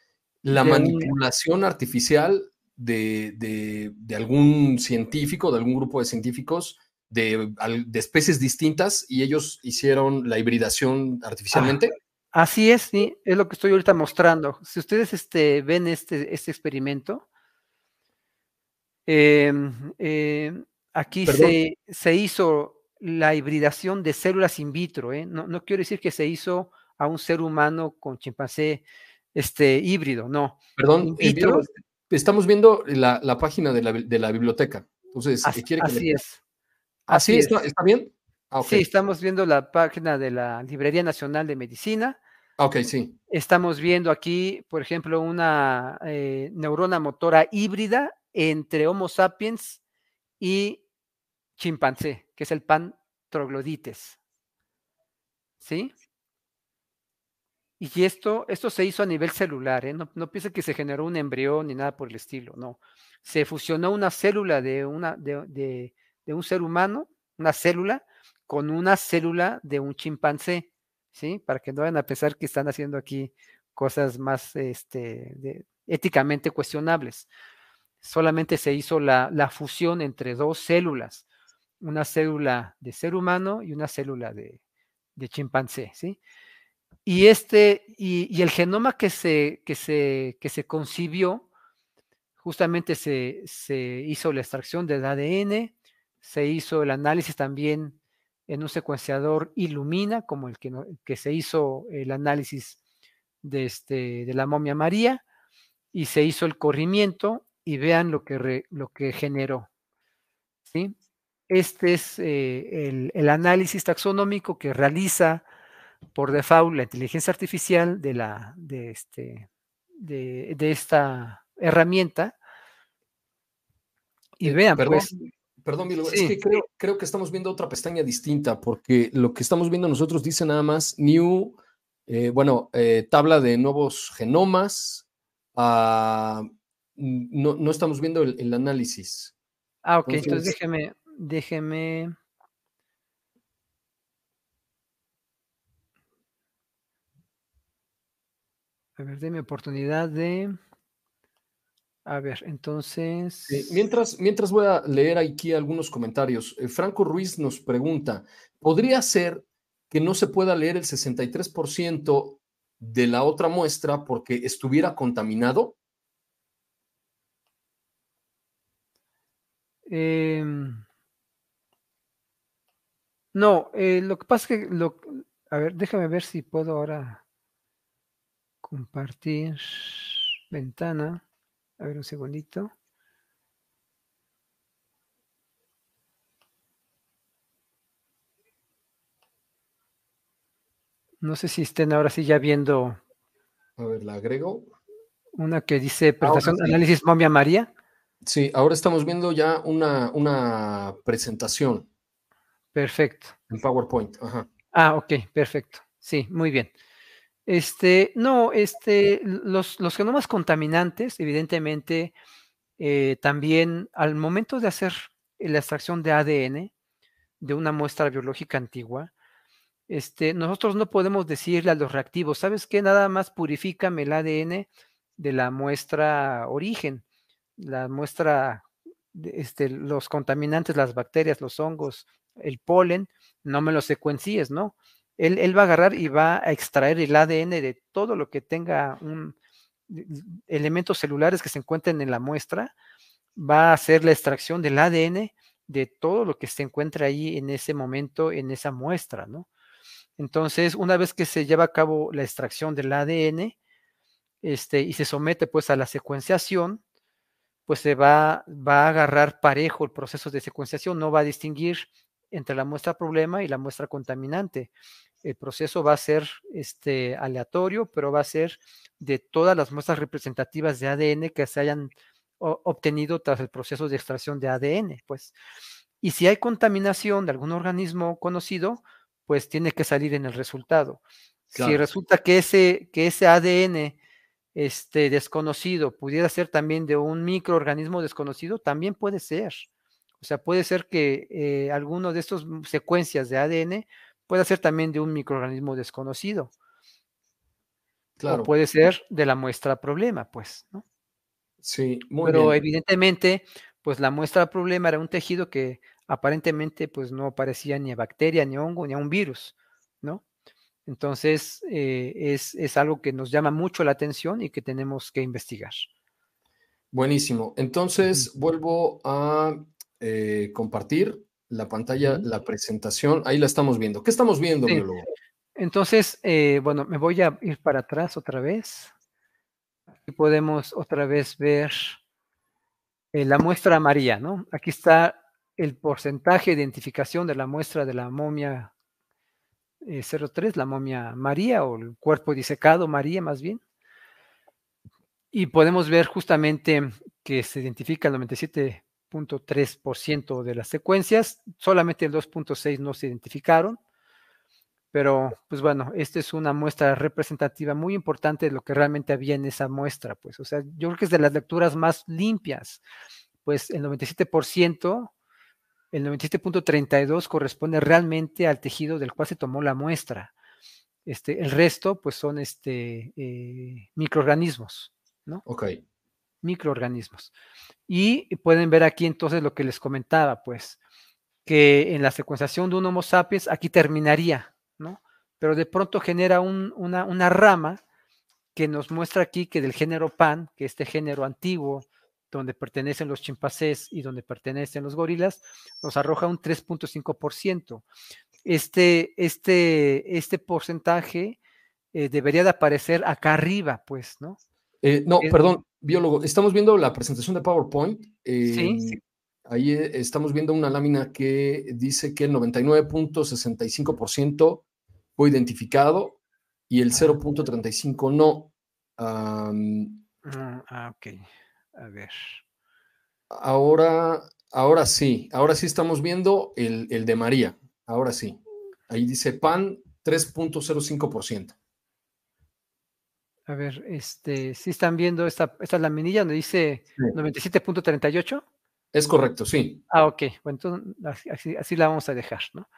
la manipulación artificial de, algún científico, de algún grupo de científicos de, especies distintas y ellos hicieron la hibridación artificialmente. así es, sí, es lo que estoy ahorita mostrando. Si ustedes este, ven este, este experimento, em, em, aquí se, se, hizo la hibridación de células in vitro. ¿eh? No, no, quiero decir que se hizo a un ser humano con chimpancé este, híbrido, no. Perdón, estamos viendo la, página de la, biblioteca. Entonces, así, quiere así es. ¿Así está, está bien? Ah, sí, estamos viendo la página de la Librería Nacional de Medicina. Ah, ok, sí. Estamos viendo aquí, por ejemplo, una eh, neurona motora híbrida entre Homo sapiens y chimpancé, que es el pan troglodites. ¿Sí? Y esto, esto se hizo a nivel celular, ¿eh? no, no piense que se generó un embrión ni nada por el estilo, no. Se fusionó una célula de, una, de, un ser humano, una célula, con una célula de un chimpancé, ¿sí? Para que no vayan a pensar que están haciendo aquí cosas más este, éticamente cuestionables. Solamente se hizo la, la, fusión entre dos células, una célula de ser humano y una célula de, de chimpancé, ¿sí? Y, este, y, el genoma que se, que se, que se concibió, justamente se, se, hizo la extracción del ADN, se hizo el análisis también en un secuenciador Illumina, como el que, que se hizo el análisis de, este, de la momia María, y se hizo el corrimiento y vean lo que, lo que generó. ¿sí? Este es eh, el, el, análisis taxonómico que realiza por default la inteligencia artificial de, la, de, este, de, esta herramienta. Y eh, vean, perdón, pues. Perdón, es que creo, que estamos viendo otra pestaña distinta, porque lo que estamos viendo nosotros dice nada más new, eh, bueno, eh, tabla de nuevos genomas. Ah, no, no, estamos viendo el, análisis. Ah, ok, entonces déjeme, déjeme. A ver, déme oportunidad de... A ver, entonces... mientras, mientras voy a leer aquí algunos comentarios. Eh, Franco Ruiz nos pregunta, ¿podría ser que no se pueda leer el 63% de la otra muestra porque estuviera contaminado? Em, no, eh, lo que pasa es que, lo, a ver, déjame ver si puedo ahora compartir ventana. A ver un segundito. No sé si estén ahora sí ya viendo. A ver, la agrego. Una que dice presentación, análisis momia María. Sí, ahora estamos viendo ya una, una presentación. Perfecto. En PowerPoint. Ajá. Ah, ok, perfecto. Sí, muy bien. Este, no, este, los, los genomas contaminantes, evidentemente, eh, también al momento de hacer la extracción de ADN de una muestra biológica antigua, este, nosotros no podemos decirle a los reactivos, ¿sabes qué? Nada más purifícame el ADN de la muestra origen, la muestra, este, los contaminantes, las bacterias, los hongos, el polen, no me los secuencies, ¿no? él, va a agarrar y va a extraer el ADN de todo lo que tenga un, elementos celulares que se encuentren en la muestra va a hacer la extracción del ADN de todo lo que se encuentra ahí en ese momento, en esa muestra, ¿no? Entonces, una vez que se lleva a cabo la extracción del ADN, este, y se somete pues a la secuenciación, pues se va, va a agarrar parejo el proceso de secuenciación, no va a distinguir entre la muestra problema y la muestra contaminante. El proceso va a ser este, aleatorio, pero va a ser de todas las muestras representativas de ADN que se hayan obtenido tras el proceso de extracción de ADN, pues. Y si hay contaminación de algún organismo conocido, pues tiene que salir en el resultado. Si resulta que ese, que ese ADN este, desconocido pudiera ser también de un microorganismo desconocido, también puede ser. O sea, puede ser que eh, alguno de estas secuencias de ADN pueda ser también de un microorganismo desconocido. Claro. O puede ser de la muestra problema, pues, ¿no? Sí, muy Pero evidentemente, pues la muestra problema era un tejido que aparentemente pues no parecía ni a bacteria, ni a hongo, ni a un virus, ¿no? Entonces, eh, es, algo que nos llama mucho la atención y que tenemos que investigar. Buenísimo. Entonces, vuelvo a eh, compartir la pantalla, la presentación. Ahí la estamos viendo. ¿Qué estamos viendo, biólogo? Entonces, eh, bueno, me voy a ir para atrás otra vez. Aquí podemos otra vez ver la muestra María, ¿no? Aquí está el porcentaje de identificación de la muestra de la momia 03, eh, la momia María o el cuerpo disecado María más bien. Y podemos ver justamente que se identifica el 97.3% de las secuencias, solamente el 2.6 no se identificaron, pero pues bueno, esta es una muestra representativa muy importante de lo que realmente había en esa muestra, pues, o sea, yo creo que es de las lecturas más limpias, pues el 97% el 97.32 corresponde realmente al tejido del cual se tomó la muestra. Este, el resto, pues, son este, eh, microorganismos, ¿no? Ok. Microorganismos. Y pueden ver aquí entonces lo que les comentaba, pues, que en la secuenciación de un Homo sapiens aquí terminaría, ¿no? Pero de pronto genera una, una rama que nos muestra aquí que del género Pan, que este género antiguo donde pertenecen los chimpancés y donde pertenecen los gorilas, nos arroja un 3.5%. Este, este, este porcentaje eh, debería de aparecer acá arriba, pues, ¿no? Eh, no, perdón, biólogo, estamos viendo la presentación de PowerPoint. sí, sí. Ahí eh, estamos viendo una lámina que dice que el 99.65% fue identificado y el 0.35 no. ah, ok. A ver. Ahora, ahora sí, ahora sí estamos viendo el, de María. Ahora sí. Ahí dice PAN 3.05%. A ver, este, si están viendo esta, esta laminilla donde dice 97.38. Es correcto, sí. Ah, ok. Bueno, entonces así, la vamos a dejar, ¿no?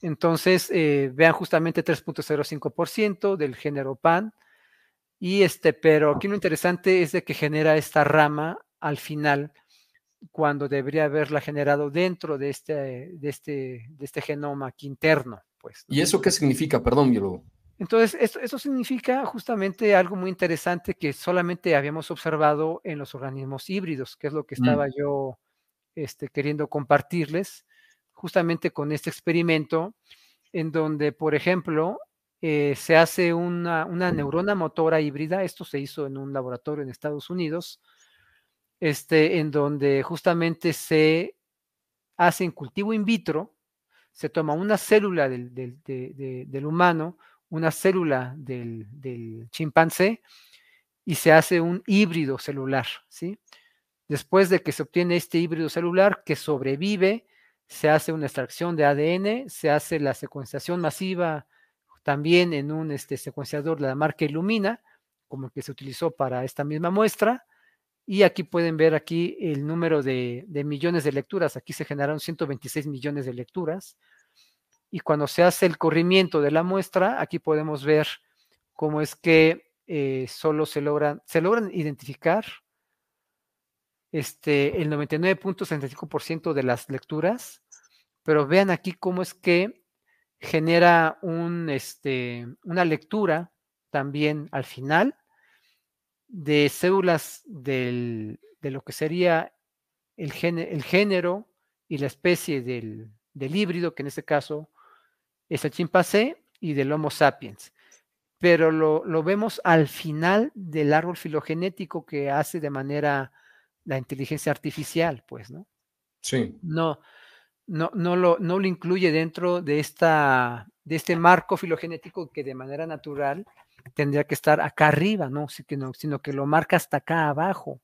Entonces, eh, vean justamente 3.05% del género PAN y este, pero aquí lo interesante es de que genera esta rama al final, cuando debería haberla generado dentro de este, de este, de este genoma aquí interno. Pues, ¿Y eso qué significa? Perdón, biólogo. Entonces, esto, eso significa justamente algo muy interesante que solamente habíamos observado en los organismos híbridos, que es lo que mm. estaba yo este, queriendo compartirles, justamente con este experimento, en donde, por ejemplo, eh, se hace una, neurona motora híbrida, esto se hizo en un laboratorio en Estados Unidos, este, en donde justamente se hace en cultivo in vitro, se toma una célula del, humano, una célula del, chimpancé y se hace un híbrido celular, ¿sí? Después de que se obtiene este híbrido celular que sobrevive, se hace una extracción de ADN, se hace la secuenciación masiva también en un este, secuenciador de la marca Illumina, como el que se utilizó para esta misma muestra. Y aquí pueden ver aquí el número de, millones de lecturas. Aquí se generaron 126 millones de lecturas. Y cuando se hace el corrimiento de la muestra, aquí podemos ver cómo es que eh, solo se logran, se logran identificar este, el 99.65% de las lecturas, pero vean aquí cómo es que genera un, este, una lectura también al final de células de lo que sería el, género y la especie del, híbrido, que en este caso es el chimpancé, y del Homo sapiens. Pero lo, lo, vemos al final del árbol filogenético que hace de manera la inteligencia artificial, pues, ¿no? Sí. No, no, no, lo, no lo incluye dentro de, esta, de este marco filogenético que de manera natural tendría que estar acá arriba, ¿no? sino que lo marca hasta acá abajo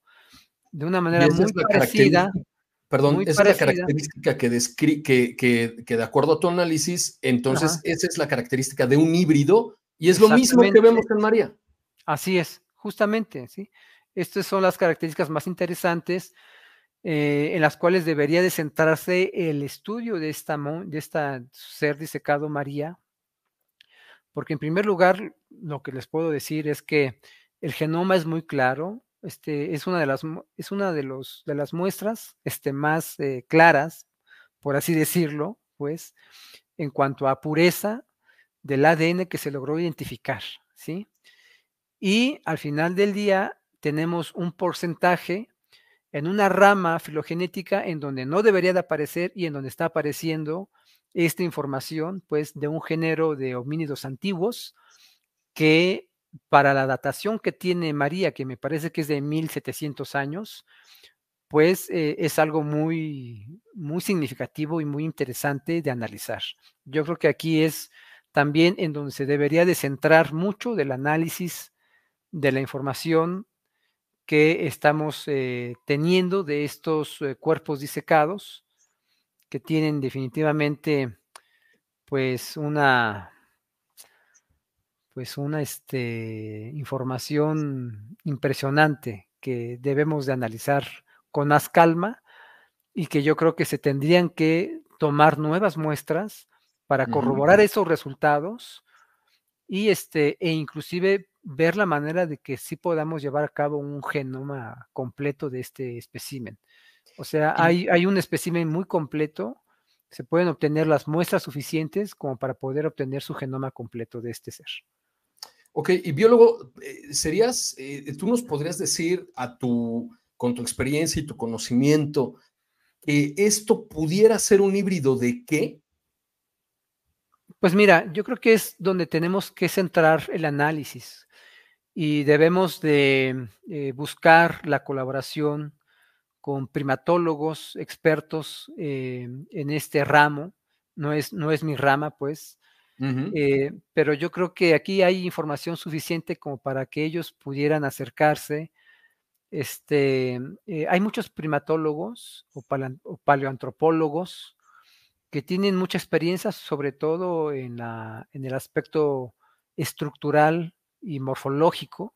de una manera muy parecida. Perdón, esa es la característica que, que, que, que, de acuerdo a tu análisis, entonces esa es la característica de un híbrido y es lo mismo que vemos en María. Así es, justamente, ¿sí? Estas son las características más interesantes eh, en las cuales debería de centrarse el estudio de esta, de esta ser disecado María, porque en primer lugar, lo que les puedo decir es que el genoma es muy claro, este, es una de las, es una de los, de las muestras este, más eh, claras, por así decirlo, pues, en cuanto a pureza del ADN que se logró identificar, ¿sí? Y al final del día tenemos un porcentaje en una rama filogenética en donde no debería de aparecer y en donde está apareciendo esta información, pues, de un género de homínidos antiguos que para la datación que tiene María, que me parece que es de 1700 años, pues eh, es algo muy, muy significativo y muy interesante de analizar. Yo creo que aquí es también en donde se debería de centrar mucho del análisis de la información que estamos eh, teniendo de estos eh, cuerpos disecados que tienen definitivamente pues una pues una este, información impresionante que debemos de analizar con más calma y que yo creo que se tendrían que tomar nuevas muestras para corroborar esos resultados y este e inclusive ver la manera de que sí podamos llevar a cabo un genoma completo de este espécimen. O sea, hay, hay un espécimen muy completo, se pueden obtener las muestras suficientes como para poder obtener su genoma completo de este ser. Ok, y biólogo, eh, serías, eh, tú nos podrías decir a tu, con tu experiencia y tu conocimiento, que esto pudiera ser un híbrido de qué? Pues mira, yo creo que es donde tenemos que centrar el análisis y debemos de eh, buscar la colaboración con primatólogos expertos en este ramo. No es, no es mi rama, pues, eh, pero yo creo que aquí hay información suficiente como para que ellos pudieran acercarse. Este, eh, hay muchos primatólogos o, paleoantropólogos que tienen mucha experiencia, sobre todo en, la, en el aspecto estructural y morfológico.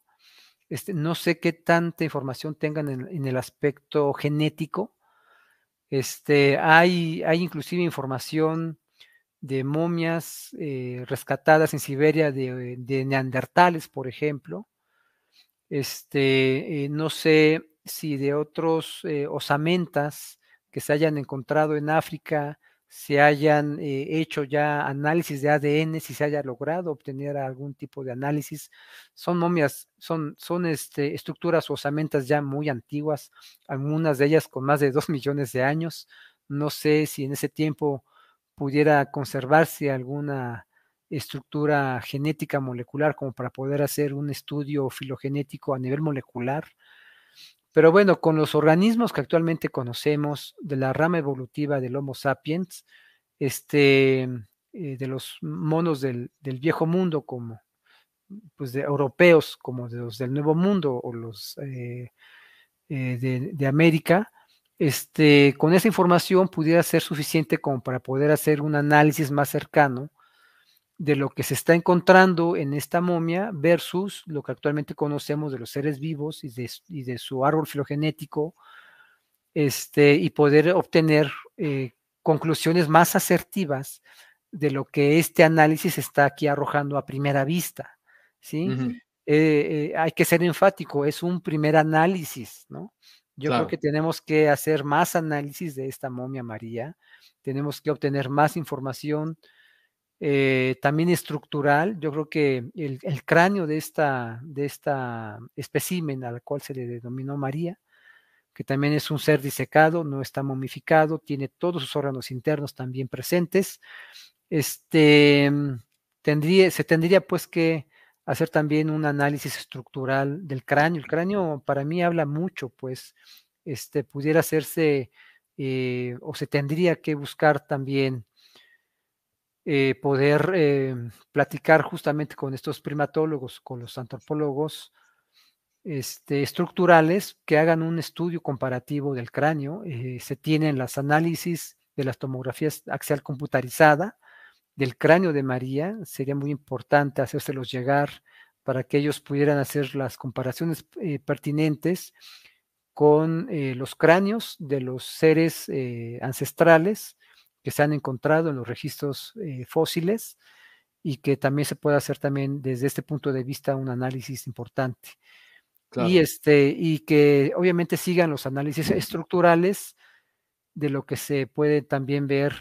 Este, no sé qué tanta información tengan en, el aspecto genético. Este, hay, hay inclusive información de momias eh, rescatadas en Siberia de, neandertales, por ejemplo. Este, eh, no sé si de otros eh, osamentas que se hayan encontrado en África se hayan hecho ya análisis de ADN, si se haya logrado obtener algún tipo de análisis. Son momias, son, son este, estructuras osamentas ya muy antiguas, algunas de ellas con más de dos millones de años. No sé si en ese tiempo pudiera conservarse alguna estructura genética molecular como para poder hacer un estudio filogenético a nivel molecular. Pero bueno, con los organismos que actualmente conocemos de la rama evolutiva del Homo sapiens, este, eh, de los monos del, viejo mundo como pues de europeos como de los del nuevo mundo o los eh, eh, de, de, América, este, con esa información pudiera ser suficiente como para poder hacer un análisis más cercano de lo que se está encontrando en esta momia versus lo que actualmente conocemos de los seres vivos y de, su árbol filogenético, este, y poder obtener eh, conclusiones más asertivas de lo que este análisis está aquí arrojando a primera vista. ¿sí? Eh, eh, hay que ser enfático, es un primer análisis, ¿no? Yo creo que tenemos que hacer más análisis de esta momia María, tenemos que obtener más información eh, también estructural. Yo creo que el, cráneo de esta, de esta especímen a la cual se le denominó María, que también es un ser disecado, no está momificado, tiene todos sus órganos internos también presentes. Este, tendría, se tendría pues que hacer también un análisis estructural del cráneo. El cráneo para mí habla mucho, pues este, pudiera hacerse eh, o se tendría que buscar también eh, poder eh, platicar justamente con estos primatólogos, con los antropólogos este, estructurales que hagan un estudio comparativo del cráneo. se tienen las análisis de las tomografías axial computarizada del cráneo de María. Sería muy importante hacérselos llegar para que ellos pudieran hacer las comparaciones pertinentes con eh, los cráneos de los seres eh, ancestrales que se han encontrado en los registros eh, fósiles y que también se puede hacer también desde este punto de vista un análisis importante. Y, este, y que obviamente sigan los análisis estructurales de lo que se puede también ver,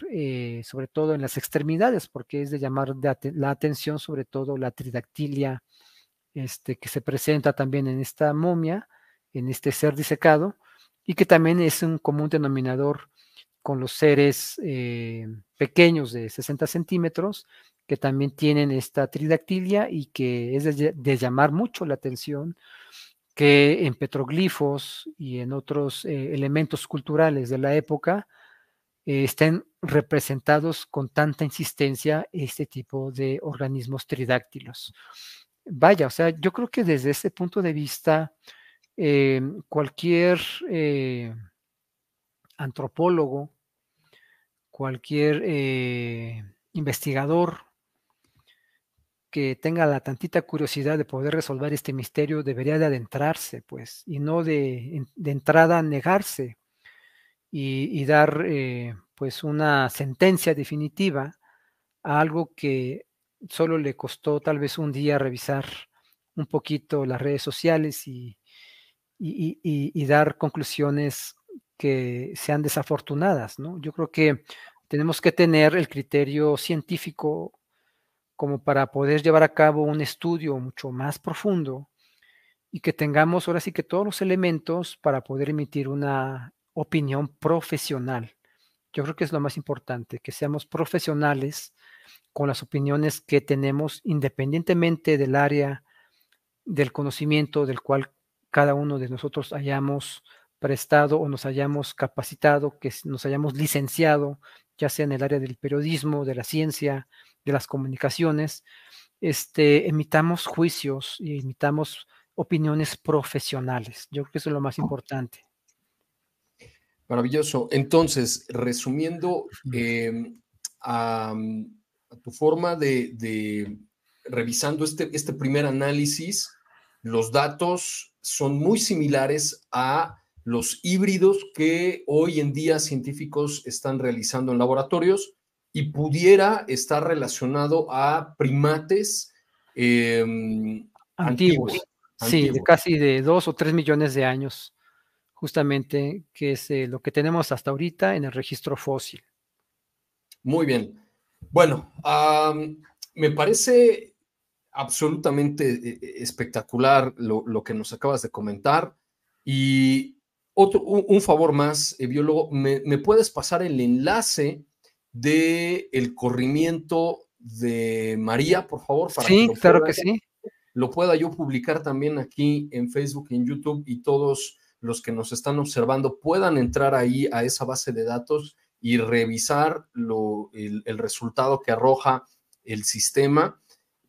sobre todo en las extremidades, porque es de llamar la atención, sobre todo la tridactilia este, que se presenta también en esta momia, en este ser disecado y que también es un común denominador con los seres eh, pequeños de 60 centímetros que también tienen esta tridactilia y que es de, llamar mucho la atención que en petroglifos y en otros eh, elementos culturales de la época eh, estén representados con tanta insistencia este tipo de organismos tridáctilos. Vaya, o sea, yo creo que desde ese punto de vista, cualquier antropólogo, cualquier eh, investigador que tenga la tantita curiosidad de poder resolver este misterio debería de adentrarse, pues, y no de, de entrada negarse y, y dar, pues, una sentencia definitiva a algo que solo le costó tal vez un día revisar un poquito las redes sociales y, y, dar conclusiones que sean desafortunadas, ¿no? Yo creo que tenemos que tener el criterio científico como para poder llevar a cabo un estudio mucho más profundo y que tengamos ahora sí que todos los elementos para poder emitir una opinión profesional. Yo creo que es lo más importante, que seamos profesionales con las opiniones que tenemos independientemente del área del conocimiento del cual cada uno de nosotros hayamos prestado o nos hayamos capacitado, que nos hayamos licenciado, ya sea en el área del periodismo, de la ciencia, de las comunicaciones, este, emitamos juicios y emitamos opiniones profesionales. Yo creo que eso es lo más importante. Maravilloso. Entonces, resumiendo, em, a, tu forma de, de revisando este, este primer análisis, los datos son muy similares a los híbridos que hoy en día científicos están realizando en laboratorios y pudiera estar relacionado a primates em, antiguos. Sí, de casi de dos o tres millones de años, justamente, que es eh, lo que tenemos hasta ahorita en el registro fósil. Muy bien. Bueno, me parece absolutamente eh, espectacular lo, que nos acabas de comentar. Y otro, un, favor más, eh, biólogo, ¿me, puedes pasar el enlace del el corrimiento de María, por favor? Para sí, claro que sí. Lo pueda yo publicar también aquí en Facebook en YouTube y todos los que nos están observando puedan entrar ahí a esa base de datos y revisar lo, el, el resultado que arroja el sistema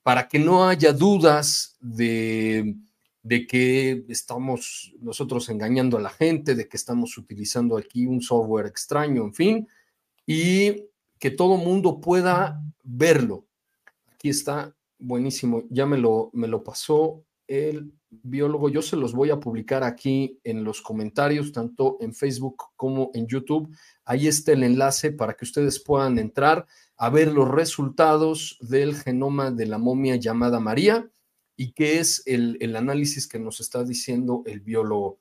para que no haya dudas de, que estamos nosotros engañando a la gente, de que estamos utilizando aquí un software extraño, en fin, y que todo mundo pueda verlo. Aquí está, buenísimo, ya me lo, me lo pasó el biólogo. Yo se los voy a publicar aquí en los comentarios, tanto en Facebook como en YouTube. Ahí está el enlace para que ustedes puedan entrar a ver los resultados del genoma de la momia llamada María y qué es el, análisis que nos está diciendo el biólogo.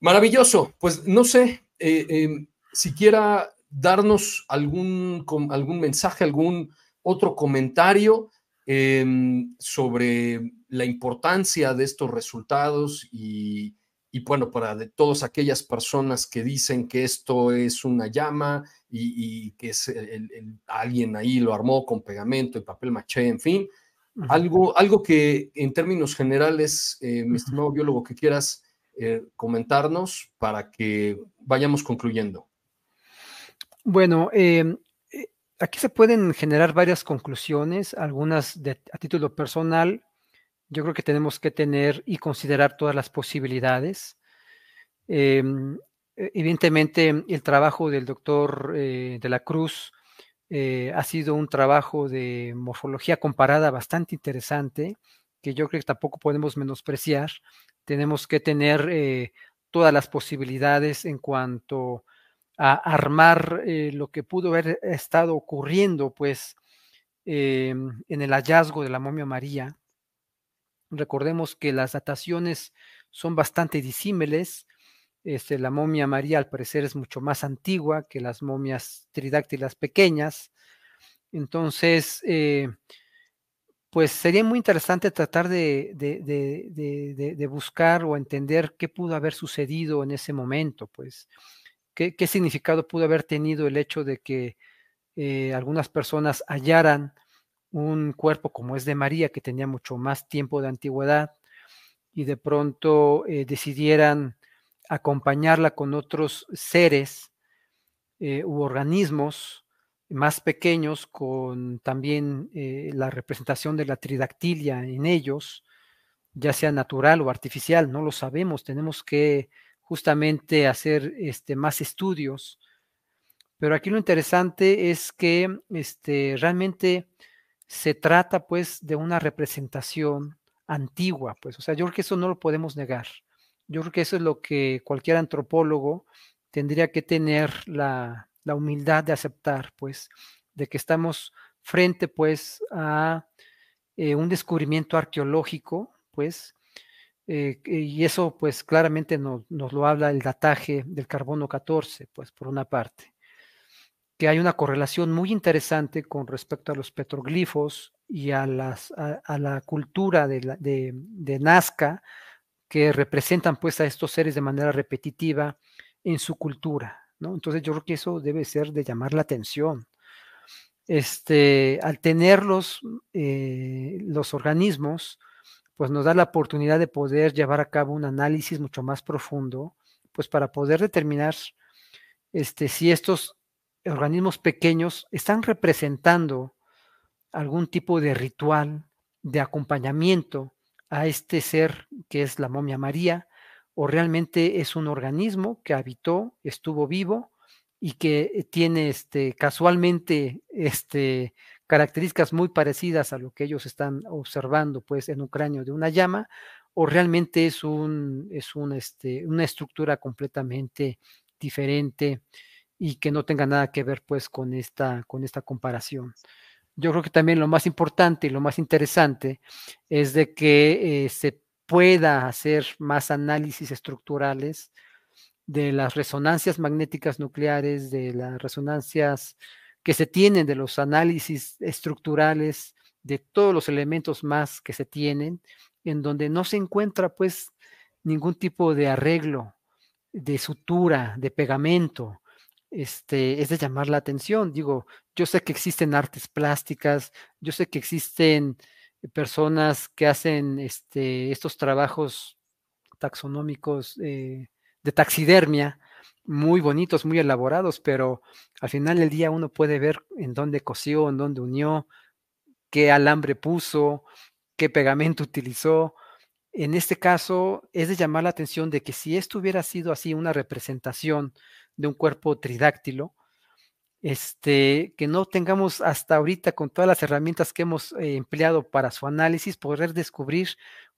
Maravilloso, pues no sé, eh, em, si quiera darnos algún, algún mensaje, algún otro comentario em, sobre la importancia de estos resultados y, y bueno, para de todas aquellas personas que dicen que esto es una llama y, que es alguien ahí lo armó con pegamento y papel maché, en fin, algo, algo que en términos generales, eh, mi estimado biólogo, que quieras eh, comentarnos para que vayamos concluyendo. Bueno, em, eh, aquí se pueden generar varias conclusiones, algunas a título personal. Yo creo que tenemos que tener y considerar todas las posibilidades. Em, e, evidentemente, el trabajo del doctor de la Cruz eh, ha sido un trabajo de morfología comparada bastante interesante, que yo creo que tampoco podemos menospreciar. Tenemos que tener eh, todas las posibilidades en cuanto a armar eh, lo que pudo haber estado ocurriendo, pues, en el hallazgo de la momia María. Recordemos que las dataciones son bastante disímiles, este, la momia María al parecer es mucho más antigua que las momias tridáctilas pequeñas. Entonces, eh, pues sería muy interesante tratar de, de, buscar o entender qué pudo haber sucedido en ese momento, pues qué, significado pudo haber tenido el hecho de que eh, algunas personas hallaran un cuerpo como es de María, que tenía mucho más tiempo de antigüedad, y de pronto eh, decidieran acompañarla con otros seres eh, u organismos más pequeños con también eh, la representación de la tridactilia en ellos, ya sea natural o artificial, no lo sabemos, tenemos que justamente hacer este, más estudios. Pero aquí lo interesante es que este, realmente se trata pues de una representación antigua, pues, o sea, yo creo que eso no lo podemos negar. Yo creo que eso es lo que cualquier antropólogo tendría que tener la, humildad de aceptar, pues, de que estamos frente, pues, a eh, un descubrimiento arqueológico, pues, eh, y eso, pues, claramente nos lo habla el dataje del carbono 14, pues, por una parte, que hay una correlación muy interesante con respecto a los petroglifos y a, las, a, la cultura de, de, de Nazca, que representan pues a estos seres de manera repetitiva en su cultura, ¿no? Entonces yo creo que eso debe ser de llamar la atención. Este, al tenerlos eh, los organismos, pues nos da la oportunidad de poder llevar a cabo un análisis mucho más profundo, pues para poder determinar este, si estos organismos pequeños están representando algún tipo de ritual de acompañamiento a este ser que es la momia María, o realmente es un organismo que habitó, estuvo vivo y que tiene este, casualmente este, características muy parecidas a lo que ellos están observando pues, en un cráneo de una llama, o realmente es, un, es un, este, una estructura completamente diferente y que no tenga nada que ver pues, con, esta, con esta comparación yo creo que también lo más importante y lo más interesante es de que eh, se pueda hacer más análisis estructurales de las resonancias magnéticas nucleares, de las resonancias que se tienen, de los análisis estructurales, de todos los elementos más que se tienen, en donde no se encuentra pues ningún tipo de arreglo, de sutura, de pegamento, este, es de llamar la atención. Digo, yo sé que existen artes plásticas, yo sé que existen personas que hacen este, estos trabajos taxonómicos eh, de taxidermia, muy bonitos, muy elaborados, pero al final del día uno puede ver en dónde cosió, en dónde unió, qué alambre puso, qué pegamento utilizó. En este caso, es de llamar la atención de que si esto hubiera sido así una representación de un cuerpo tridáctilo, este, que no tengamos hasta ahorita con todas las herramientas que hemos eh, empleado para su análisis, poder descubrir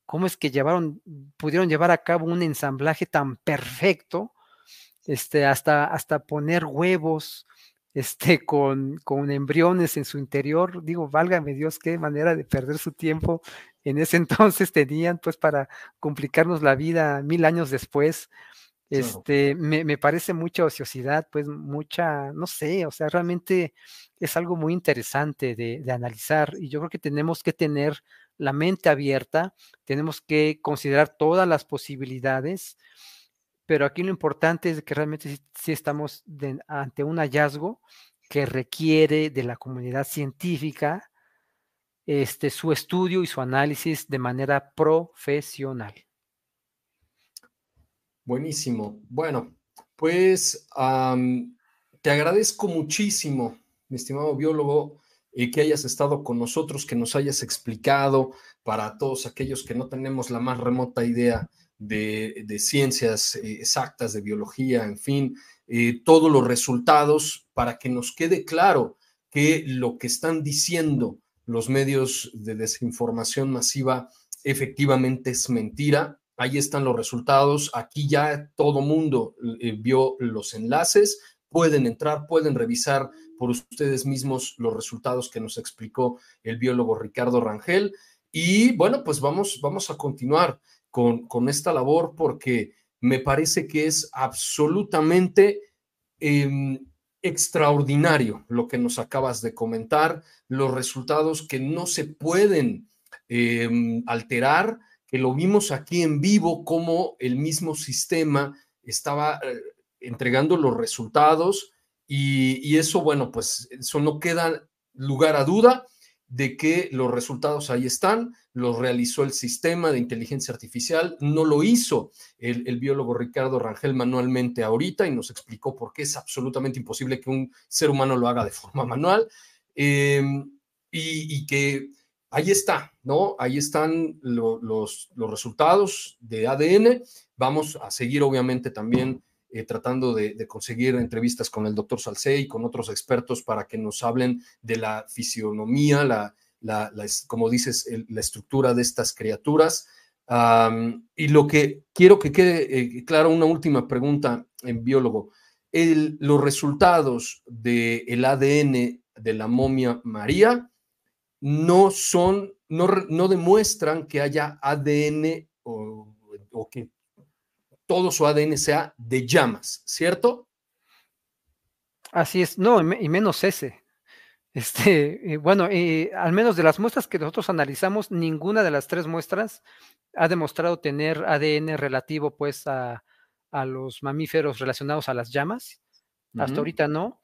cómo es que llevaron, pudieron llevar a cabo un ensamblaje tan perfecto, este, hasta, hasta poner huevos, este, con, con embriones en su interior. Digo, válgame Dios, qué manera de perder su tiempo en ese entonces tenían, pues, para complicarnos la vida mil años después. Este, me, parece mucha ociosidad, pues mucha, no sé, o sea, realmente es algo muy interesante de, analizar y yo creo que tenemos que tener la mente abierta, tenemos que considerar todas las posibilidades, pero aquí lo importante es que realmente sí, estamos ante un hallazgo que requiere de la comunidad científica este, su estudio y su análisis de manera profesional. Buenísimo. Bueno, pues te agradezco muchísimo, mi estimado biólogo, y que hayas estado con nosotros, que nos hayas explicado para todos aquellos que no tenemos la más remota idea de, ciencias eh, exactas, de biología, en fin, eh, todos los resultados para que nos quede claro que lo que están diciendo los medios de desinformación masiva efectivamente es mentira. Ahí están los resultados. Aquí ya todo mundo eh, vio los enlaces. Pueden entrar, pueden revisar por ustedes mismos los resultados que nos explicó el biólogo Ricardo Rangel. Y bueno, pues vamos, vamos a continuar con, con esta labor porque me parece que es absolutamente em, extraordinario lo que nos acabas de comentar, los resultados que no se pueden em, alterar, que lo vimos aquí en vivo, como el mismo sistema estaba eh, entregando los resultados y, y, eso, bueno, pues eso no queda lugar a duda de que los resultados ahí están, los realizó el sistema de inteligencia artificial, no lo hizo el, biólogo Ricardo Rangel manualmente ahorita y nos explicó por qué es absolutamente imposible que un ser humano lo haga de forma manual em, y, que ahí está, ¿no? Ahí están los, resultados de ADN. Vamos a seguir obviamente también eh, tratando de, conseguir entrevistas con el doctor Salcé y con otros expertos para que nos hablen de la fisionomía, la, como dices, la estructura de estas criaturas. y lo que quiero que quede eh, claro, una última pregunta en biólogo. los resultados del ADN de la momia María no son, no, no demuestran que haya ADN o, o que todo su ADN sea de llamas, ¿cierto? Así es, no, y menos ese. Este, eh, bueno, eh, al menos de las muestras que nosotros analizamos, ninguna de las tres muestras ha demostrado tener ADN relativo pues a, los mamíferos relacionados a las llamas. Hasta ahorita no.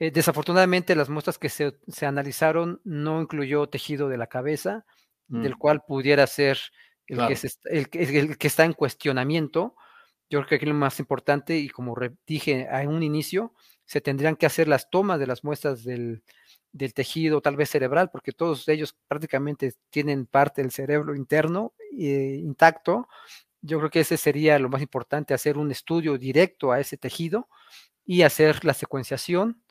Eh, desafortunadamente las muestras que se, analizaron no incluyó tejido de la cabeza, del mm. cual pudiera ser el, que el, que está en cuestionamiento. Yo creo que aquí lo más importante, y como dije en un inicio, se tendrían que hacer las tomas de las muestras del, tejido, tal vez cerebral, porque todos ellos prácticamente tienen parte del cerebro interno eh, intacto. Yo creo que ese sería lo más importante, hacer un estudio directo a ese tejido y hacer la secuenciación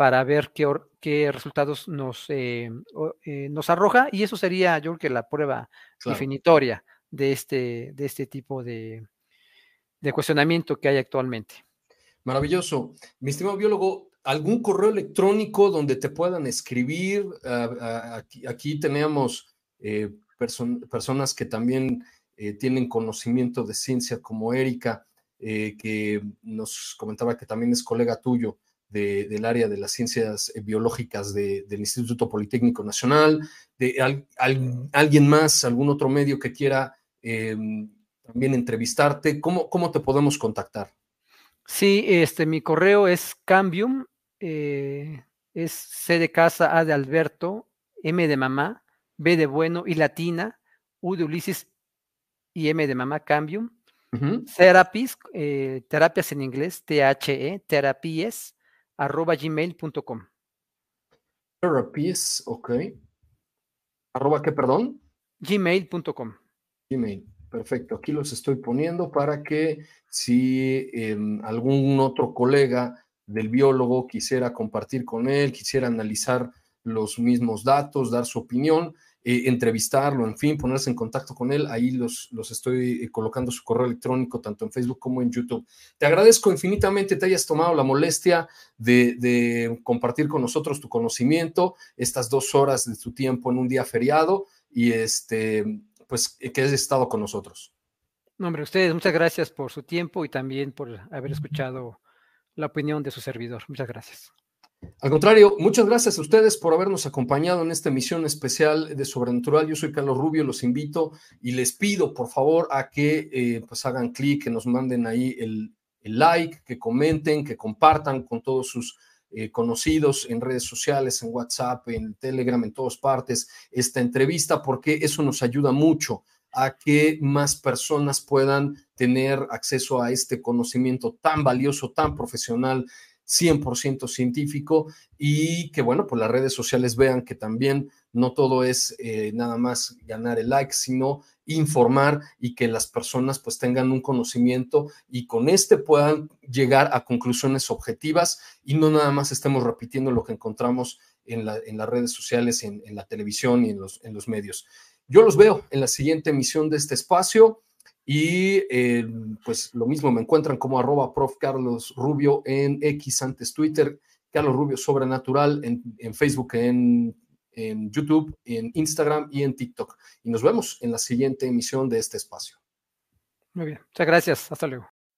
para ver qué, qué resultados nos, eh, eh, nos arroja. Y eso sería, yo creo que la prueba definitoria de este, de este tipo de, de cuestionamiento que hay actualmente. Maravilloso. Mi estimado biólogo, ¿algún correo electrónico donde te puedan escribir? Ah, ah, aquí, tenemos eh, personas que también eh, tienen conocimiento de ciencia como Erika, eh, que nos comentaba que también es colega tuyo del área de las ciencias biológicas del Instituto Politécnico Nacional, de alguien más, algún otro medio que quiera em, también entrevistarte, ¿cómo, cómo te podemos contactar? Sí, este, mi correo es cambium, eh, es C de casa, A de Alberto, M de mamá, B de bueno y latina, U de Ulises y M de mamá, cambium. Therapies, eh, terapias en inglés, T-H-E, terapies, arroba gmail.com. Therapies, ok. ¿Arroba qué, perdón? Gmail.com. Gmail. Perfecto, aquí los estoy poniendo para que si em, algún otro colega del biólogo quisiera compartir con él, quisiera analizar los mismos datos, dar su opinión, eh, entrevistarlo, en fin, ponerse en contacto con él, ahí los, los estoy eh, colocando su correo electrónico tanto en Facebook como en YouTube. Te agradezco infinitamente te hayas tomado la molestia de, compartir con nosotros tu conocimiento, estas dos horas de tu tiempo en un día feriado y este pues que has estado con nosotros. No, hombre, ustedes, muchas gracias por su tiempo y también por haber escuchado la opinión de su servidor. Muchas gracias. Al contrario, muchas gracias a ustedes por habernos acompañado en esta emisión especial de Sobrenatural. Yo soy Carlos Rubio, los invito y les pido por favor a que eh, pues hagan clic, que nos manden ahí el, like, que comenten, que compartan con todos sus eh, conocidos en redes sociales, en WhatsApp, en Telegram, en todas partes esta entrevista, porque eso nos ayuda mucho a que más personas puedan tener acceso a este conocimiento tan valioso, tan profesional 100% científico y que, bueno, pues las redes sociales vean que también no todo es eh, nada más ganar el like, sino informar y que las personas pues tengan un conocimiento y con este puedan llegar a conclusiones objetivas y no nada más estemos repitiendo lo que encontramos en, las redes sociales, en, en, la televisión y en los, en los medios. Yo los veo en la siguiente emisión de este espacio. Y eh, pues lo mismo, me encuentran como arroba prof. Carlos Rubio en X antes Twitter, Carlos Rubio Sobrenatural en, en Facebook, en, en YouTube, en Instagram y en TikTok. Y nos vemos en la siguiente emisión de este espacio. Muy bien, muchas gracias. Hasta luego.